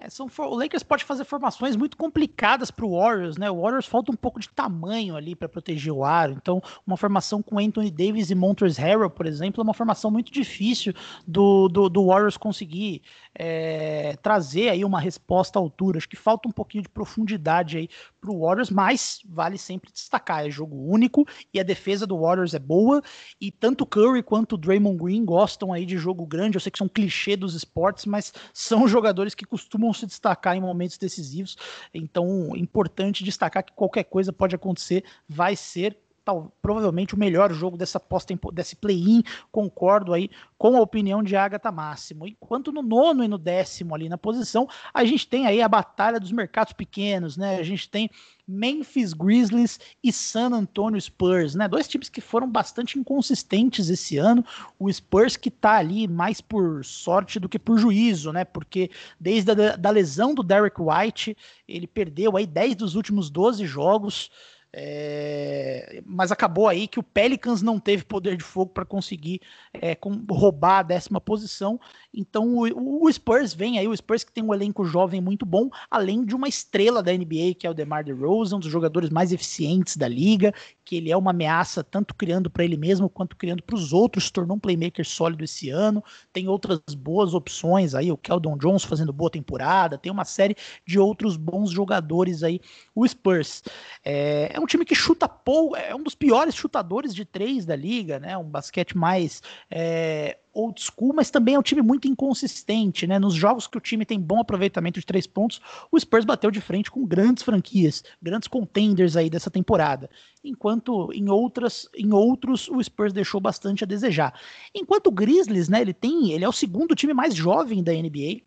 É, são, o Lakers pode fazer formações muito complicadas para o Warriors, né? O Warriors falta um pouco de tamanho ali para proteger o aro. Então, uma formação com Anthony Davis e Montrezl Harrell, por exemplo, é uma formação muito difícil do, do, do Warriors conseguir é, trazer aí uma resposta à altura. Acho que falta um pouquinho de profundidade aí para o Warriors, mas vale sempre destacar, é jogo único e a defesa do Warriors é boa e tanto Curry quanto Draymond Green gostam aí de jogo grande. Eu sei que são clichê dos esportes, mas são jogadores que costumam se destacar em momentos decisivos. Então, importante destacar que qualquer coisa pode acontecer, vai ser tal, provavelmente o melhor jogo dessa posta desse play-in. Concordo aí com a opinião de Agatha Máximo. Enquanto no nono e no décimo ali na posição, a gente tem aí a batalha dos mercados pequenos, né? A gente tem Memphis Grizzlies e San Antonio Spurs, né? Dois times que foram bastante inconsistentes esse ano. O Spurs que tá ali mais por sorte do que por juízo, né? Porque desde a da lesão do Derek White, ele perdeu aí 10 dos últimos 12 jogos É, mas acabou aí que o Pelicans não teve poder de fogo para conseguir é, com, roubar a décima posição. Então o, o, Spurs vem aí, o Spurs que tem um elenco jovem muito bom, além de uma estrela da NBA, que é o DeMar DeRozan, um dos jogadores mais eficientes da liga, que ele é uma ameaça tanto criando para ele mesmo quanto criando para os outros, se tornou um playmaker sólido esse ano. Tem outras boas opções aí, o Keldon Jones fazendo boa temporada, tem uma série de outros bons jogadores aí. O Spurs é, é um time que chuta pouco, é um dos piores chutadores de três da liga, né? Um basquete mais é, old school, mas também é um time muito inconsistente, né? Nos jogos que o time tem bom aproveitamento de três pontos, o Spurs bateu de frente com grandes franquias, grandes contenders aí dessa temporada. Enquanto em outras, em outros o Spurs deixou bastante a desejar. Enquanto o Grizzlies, né, ele tem, ele é o segundo time mais jovem da NBA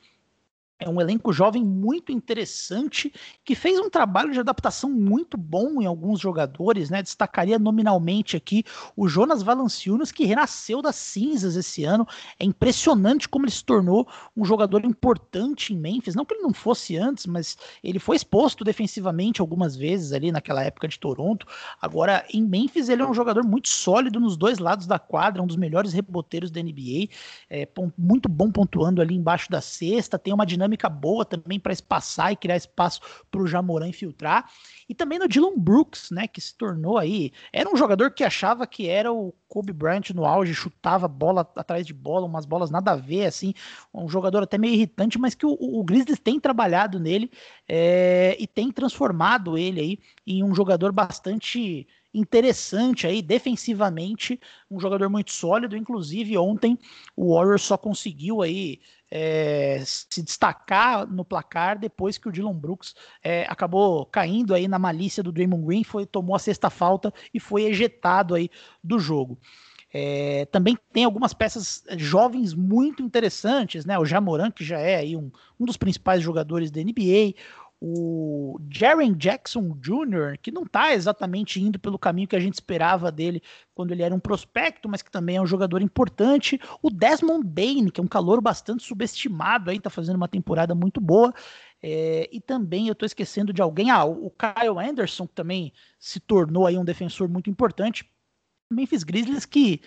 é um elenco jovem muito interessante que fez um trabalho de adaptação muito bom em alguns jogadores, né? Destacaria nominalmente aqui o Jonas Valanciunas, que renasceu das cinzas esse ano. É impressionante como ele se tornou um jogador importante em Memphis. Não que ele não fosse antes, mas ele foi exposto defensivamente algumas vezes ali naquela época de Toronto. Agora, em Memphis, ele é um jogador muito sólido nos dois lados da quadra, um dos melhores reboteiros da NBA. É, muito bom pontuando ali embaixo da cesta, tem uma dinâmica dinâmica boa também para espaçar e criar espaço para o Jamoran infiltrar. E também no Dylan Brooks, né, que se tornou aí, era um jogador que achava que era o Kobe Bryant no auge, chutava bola atrás de bola, umas bolas nada a ver, assim, um jogador até meio irritante, mas que o, o Grizzlies tem trabalhado nele é, e tem transformado ele aí em um jogador bastante interessante aí defensivamente, um jogador muito sólido, inclusive ontem o Warriors só conseguiu aí é, se destacar no placar depois que o Dylan Brooks é, acabou caindo aí na malícia do Draymond Green, foi, tomou a sexta falta e foi ejetado aí do jogo. É, também tem algumas peças jovens muito interessantes, né? O Jamoran, que já é aí um, um dos principais jogadores da NBA, o Jaren Jackson Jr., que não está exatamente indo pelo caminho que a gente esperava dele quando ele era um prospecto, mas que também é um jogador importante. O Desmond Bain, que é um calor bastante subestimado, aí está fazendo uma temporada muito boa. É, e também eu estou esquecendo de alguém, ah, o Kyle Anderson, que também se tornou aí um defensor muito importante. Memphis Grizzlies que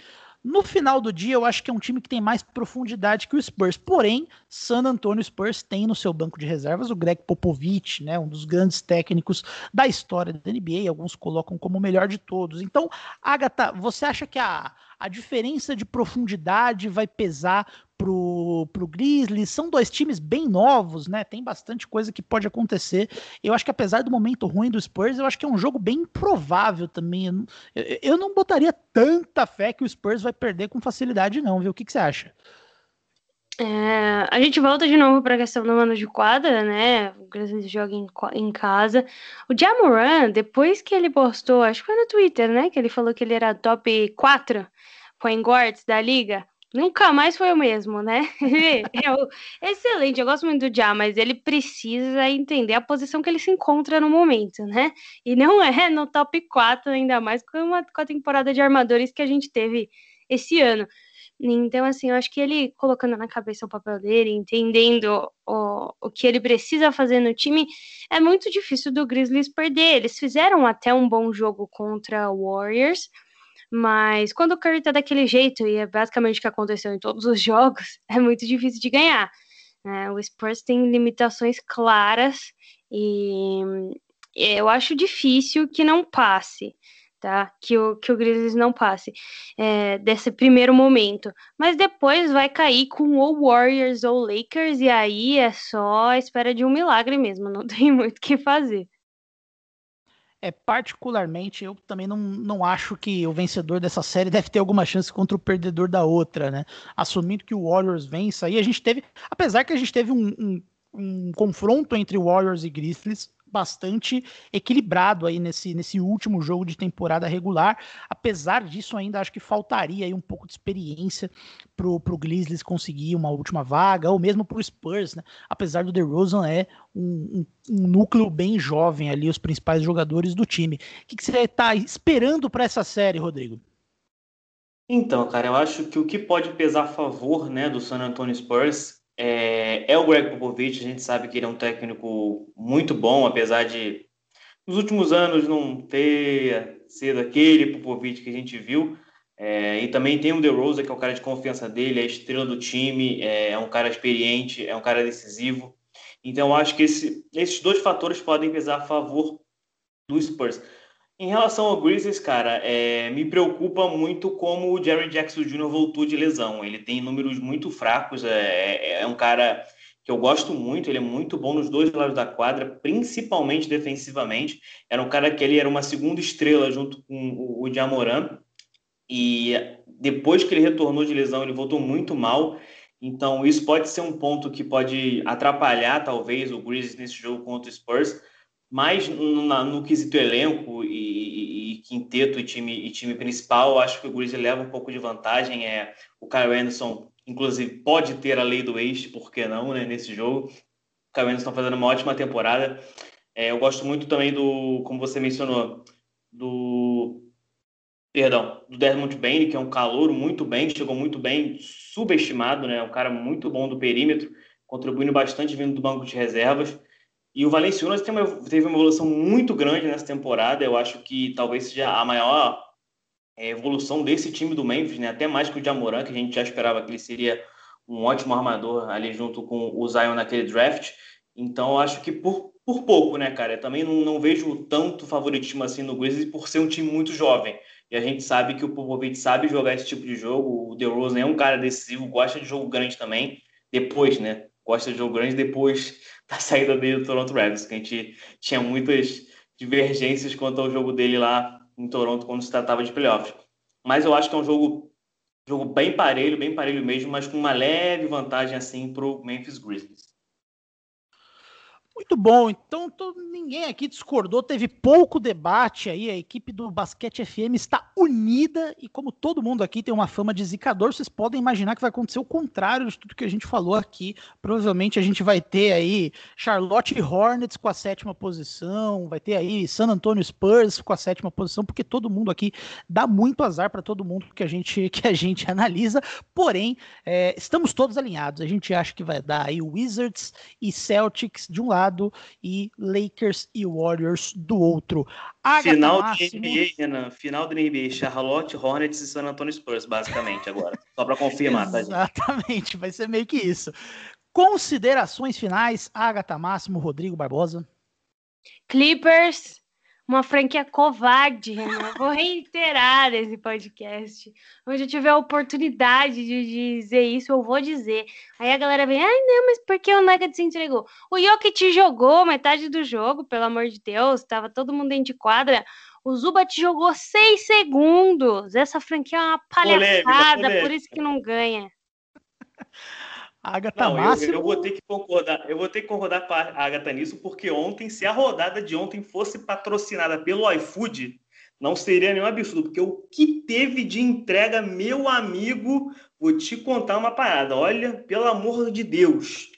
no final do dia, eu acho que é um time que tem mais profundidade que o Spurs. Porém, San Antonio Spurs tem no seu banco de reservas o Greg Popovich, né, um dos grandes técnicos da história da NBA. Alguns colocam como o melhor de todos. Então, Agatha, você acha que a, a diferença de profundidade vai pesar pro, pro Grizzlies. São dois times bem novos, né? Tem bastante coisa que pode acontecer. Eu acho que apesar do momento ruim do Spurs, eu acho que é um jogo bem improvável também. Eu, eu não botaria tanta fé que o Spurs vai perder com facilidade, não, viu? O que, que você acha? É, a gente volta de novo para a questão do mano de quadra, né? O Grizzlies joga em, em casa. O Jamoran, depois que ele postou, acho que foi no Twitter, né? Que ele falou que ele era top 4 point guards da liga. Nunca mais foi o mesmo, né? é excelente, eu gosto muito do Já, mas ele precisa entender a posição que ele se encontra no momento, né? E não é no top 4, ainda mais com, uma, com a temporada de armadores que a gente teve esse ano. Então, assim, eu acho que ele colocando na cabeça o papel dele, entendendo o, o que ele precisa fazer no time, é muito difícil do Grizzlies perder. Eles fizeram até um bom jogo contra Warriors, mas quando o Curry tá daquele jeito, e é basicamente o que aconteceu em todos os jogos, é muito difícil de ganhar. Né? O Spurs tem limitações claras e eu acho difícil que não passe. Tá? Que o, que o Grizzlies não passe é, desse primeiro momento. Mas depois vai cair com ou Warriors ou Lakers, e aí é só a espera de um milagre mesmo, não tem muito o que fazer. É, particularmente, eu também não, não acho que o vencedor dessa série deve ter alguma chance contra o perdedor da outra, né? Assumindo que o Warriors vença, aí a gente teve, apesar que a gente teve um, um, um confronto entre Warriors e Grizzlies bastante equilibrado aí nesse, nesse último jogo de temporada regular. Apesar disso, ainda acho que faltaria aí um pouco de experiência pro, pro Grizzlies conseguir uma última vaga, ou mesmo pro Spurs, né? Apesar do DeRozan é um, um, um núcleo bem jovem ali, os principais jogadores do time. O que, que você está esperando para essa série, Rodrigo? Então, cara, eu acho que o que pode pesar a favor né, do San Antonio Spurs é, é o Greg Popovich, a gente sabe que ele é um técnico muito bom, apesar de nos últimos anos não ter sido aquele Popovich que a gente viu. É, e também tem o DeRozan, que é o cara de confiança dele, é a estrela do time, é, é um cara experiente, é um cara decisivo. Então, acho que esse, esses dois fatores podem pesar a favor do Spurs. Em relação ao Grizzlies, cara, é, me preocupa muito como o Jerry Jackson Jr. voltou de lesão. Ele tem números muito fracos, é, é, é um cara que eu gosto muito, ele é muito bom nos dois lados da quadra, principalmente defensivamente. Era um cara que ele era uma segunda estrela junto com o, o Jamoran. E depois que ele retornou de lesão, ele voltou muito mal. Então, isso pode ser um ponto que pode atrapalhar, talvez, o Grizzlies nesse jogo contra o Spurs. Mas no, no quesito elenco e, e, e, quinteto e time, e time principal, acho que o Grizzlies leva um pouco de vantagem. É, o Kyle Anderson, inclusive, pode ter a lei do ex, por que não, né, nesse jogo. O Kyle Anderson está fazendo uma ótima temporada. É, eu gosto muito também do, como você mencionou, do perdão, do Desmond Bain, que é um calor muito bem, chegou muito bem, subestimado, né? Um cara muito bom do perímetro, contribuindo bastante vindo do banco de reservas. E o Valenciunas teve uma, teve uma evolução muito grande nessa temporada. Eu acho que talvez seja a maior é, evolução desse time do Memphis, né? Até mais que o Jamoran, que a gente já esperava que ele seria um ótimo armador ali junto com o Zion naquele draft. Então, eu acho que por, por pouco, né, cara? Eu também não, não vejo tanto favoritismo assim no Grizzlies por ser um time muito jovem. E a gente sabe que o Popovich sabe jogar esse tipo de jogo. O DeRozan é um cara decisivo, gosta de jogo grande também. Depois, né? Gosta de jogo grande depois da saída dele do Toronto Raptors, que a gente tinha muitas divergências quanto ao jogo dele lá em Toronto quando se tratava de playoffs. Mas eu acho que é um jogo, jogo bem parelho, bem parelho mesmo, mas com uma leve vantagem assim para o Memphis Grizzlies. Muito bom. Então, ninguém aqui discordou, teve pouco debate aí. A equipe do Basquete FM está unida e, como todo mundo aqui tem uma fama de zicador, vocês podem imaginar que vai acontecer o contrário de tudo que a gente falou aqui. Provavelmente a gente vai ter aí Charlotte Hornets com a sétima posição, vai ter aí San Antonio Spurs com a sétima posição, porque todo mundo aqui dá muito azar para todo mundo que a gente que a gente analisa. Porém, é, estamos todos alinhados. A gente acha que vai dar aí Wizards e Celtics de um lado lado e Lakers e Warriors do outro. Agatha final Máximo... de NBA, Renan. Final da NBA, Charlotte, Hornets e San Antonio Spurs, basicamente, agora. Só para confirmar, tá, Exatamente, vai ser meio que isso. Considerações finais, Agatha Máximo, Rodrigo Barbosa. Clippers, uma franquia covarde, Renan. Vou reiterar esse podcast. Onde eu tiver a oportunidade de dizer isso, eu vou dizer. Aí a galera vem, ai não, mas por que o Nuggets se entregou? O Jokic jogou metade do jogo, pelo amor de Deus, tava todo mundo dentro de quadra. O Zubat jogou seis segundos. Essa franquia é uma palhaçada, polêmica, polêmica. por isso que não ganha. Agatha não, Máximo. Eu, eu, vou ter que concordar, eu vou ter que concordar com a Agatha nisso, porque ontem, se a rodada de ontem fosse patrocinada pelo iFood, não seria nenhum absurdo, porque o que teve de entrega, meu amigo, vou te contar uma parada. Olha, pelo amor de Deus,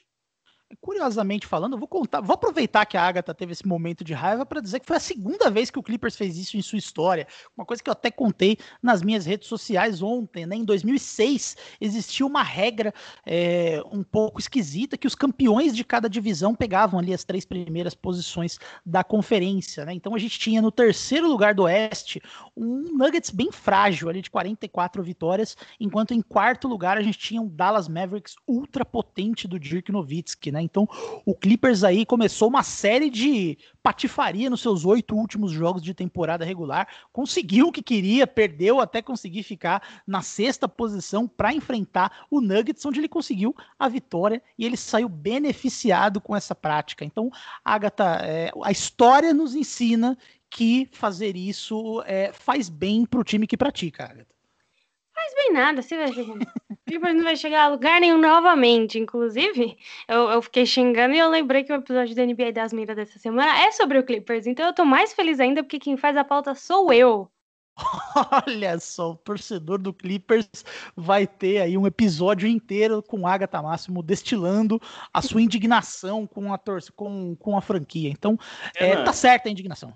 Curiosamente falando, eu vou contar, vou aproveitar que a Agatha teve esse momento de raiva para dizer que foi a segunda vez que o Clippers fez isso em sua história. Uma coisa que eu até contei nas minhas redes sociais ontem, né? Em 2006 existia uma regra é, um pouco esquisita que os campeões de cada divisão pegavam ali as três primeiras posições da conferência, né? Então a gente tinha no terceiro lugar do Oeste um Nuggets bem frágil ali de 44 vitórias, enquanto em quarto lugar a gente tinha um Dallas Mavericks ultra potente do Dirk Nowitzki, né? Né? Então o Clippers aí começou uma série de patifaria nos seus oito últimos jogos de temporada regular, conseguiu o que queria, perdeu até conseguir ficar na sexta posição para enfrentar o Nuggets, onde ele conseguiu a vitória e ele saiu beneficiado com essa prática. Então, Agatha, é, a história nos ensina que fazer isso é, faz bem para o time que pratica, Agatha. Faz bem nada, você vai ver. Clippers não vai chegar a lugar nenhum novamente. Inclusive, eu, eu fiquei xingando e eu lembrei que o episódio da NBA das Miras dessa semana é sobre o Clippers. Então eu tô mais feliz ainda porque quem faz a pauta sou eu. Olha só, o torcedor do Clippers vai ter aí um episódio inteiro com Agatha Máximo destilando a sua indignação com a, tor com, com a franquia. Então, é, é, tá certa a indignação.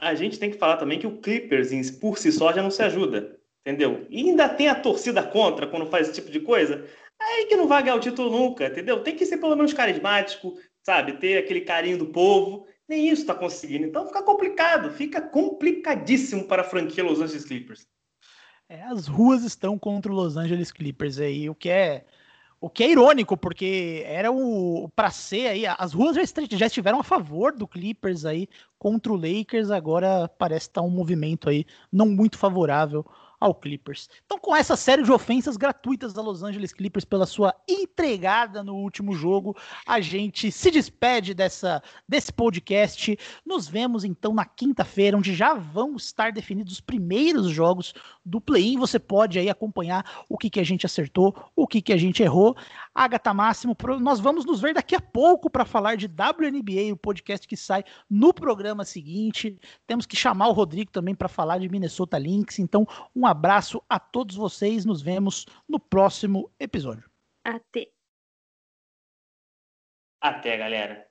A gente tem que falar também que o Clippers por si só já não se ajuda entendeu? E ainda tem a torcida contra quando faz esse tipo de coisa, aí que não vai ganhar o título nunca, entendeu? Tem que ser pelo menos carismático, sabe? Ter aquele carinho do povo, Nem isso está conseguindo. Então fica complicado, fica complicadíssimo para a franquia Los Angeles Clippers. É, as ruas estão contra o Los Angeles Clippers aí, o que é o que é irônico, porque era o para ser aí, as ruas já, já estiveram a favor do Clippers aí contra o Lakers, agora parece estar tá um movimento aí não muito favorável ao Clippers. Então, com essa série de ofensas gratuitas da Los Angeles Clippers pela sua entregada no último jogo, a gente se despede dessa desse podcast. Nos vemos então na quinta-feira, onde já vão estar definidos os primeiros jogos do play-in. Você pode aí acompanhar o que, que a gente acertou, o que, que a gente errou. Agatha Máximo, nós vamos nos ver daqui a pouco para falar de WNBA, o podcast que sai no programa seguinte. Temos que chamar o Rodrigo também para falar de Minnesota Lynx. Então, um abraço a todos vocês. Nos vemos no próximo episódio. Até. Até, galera.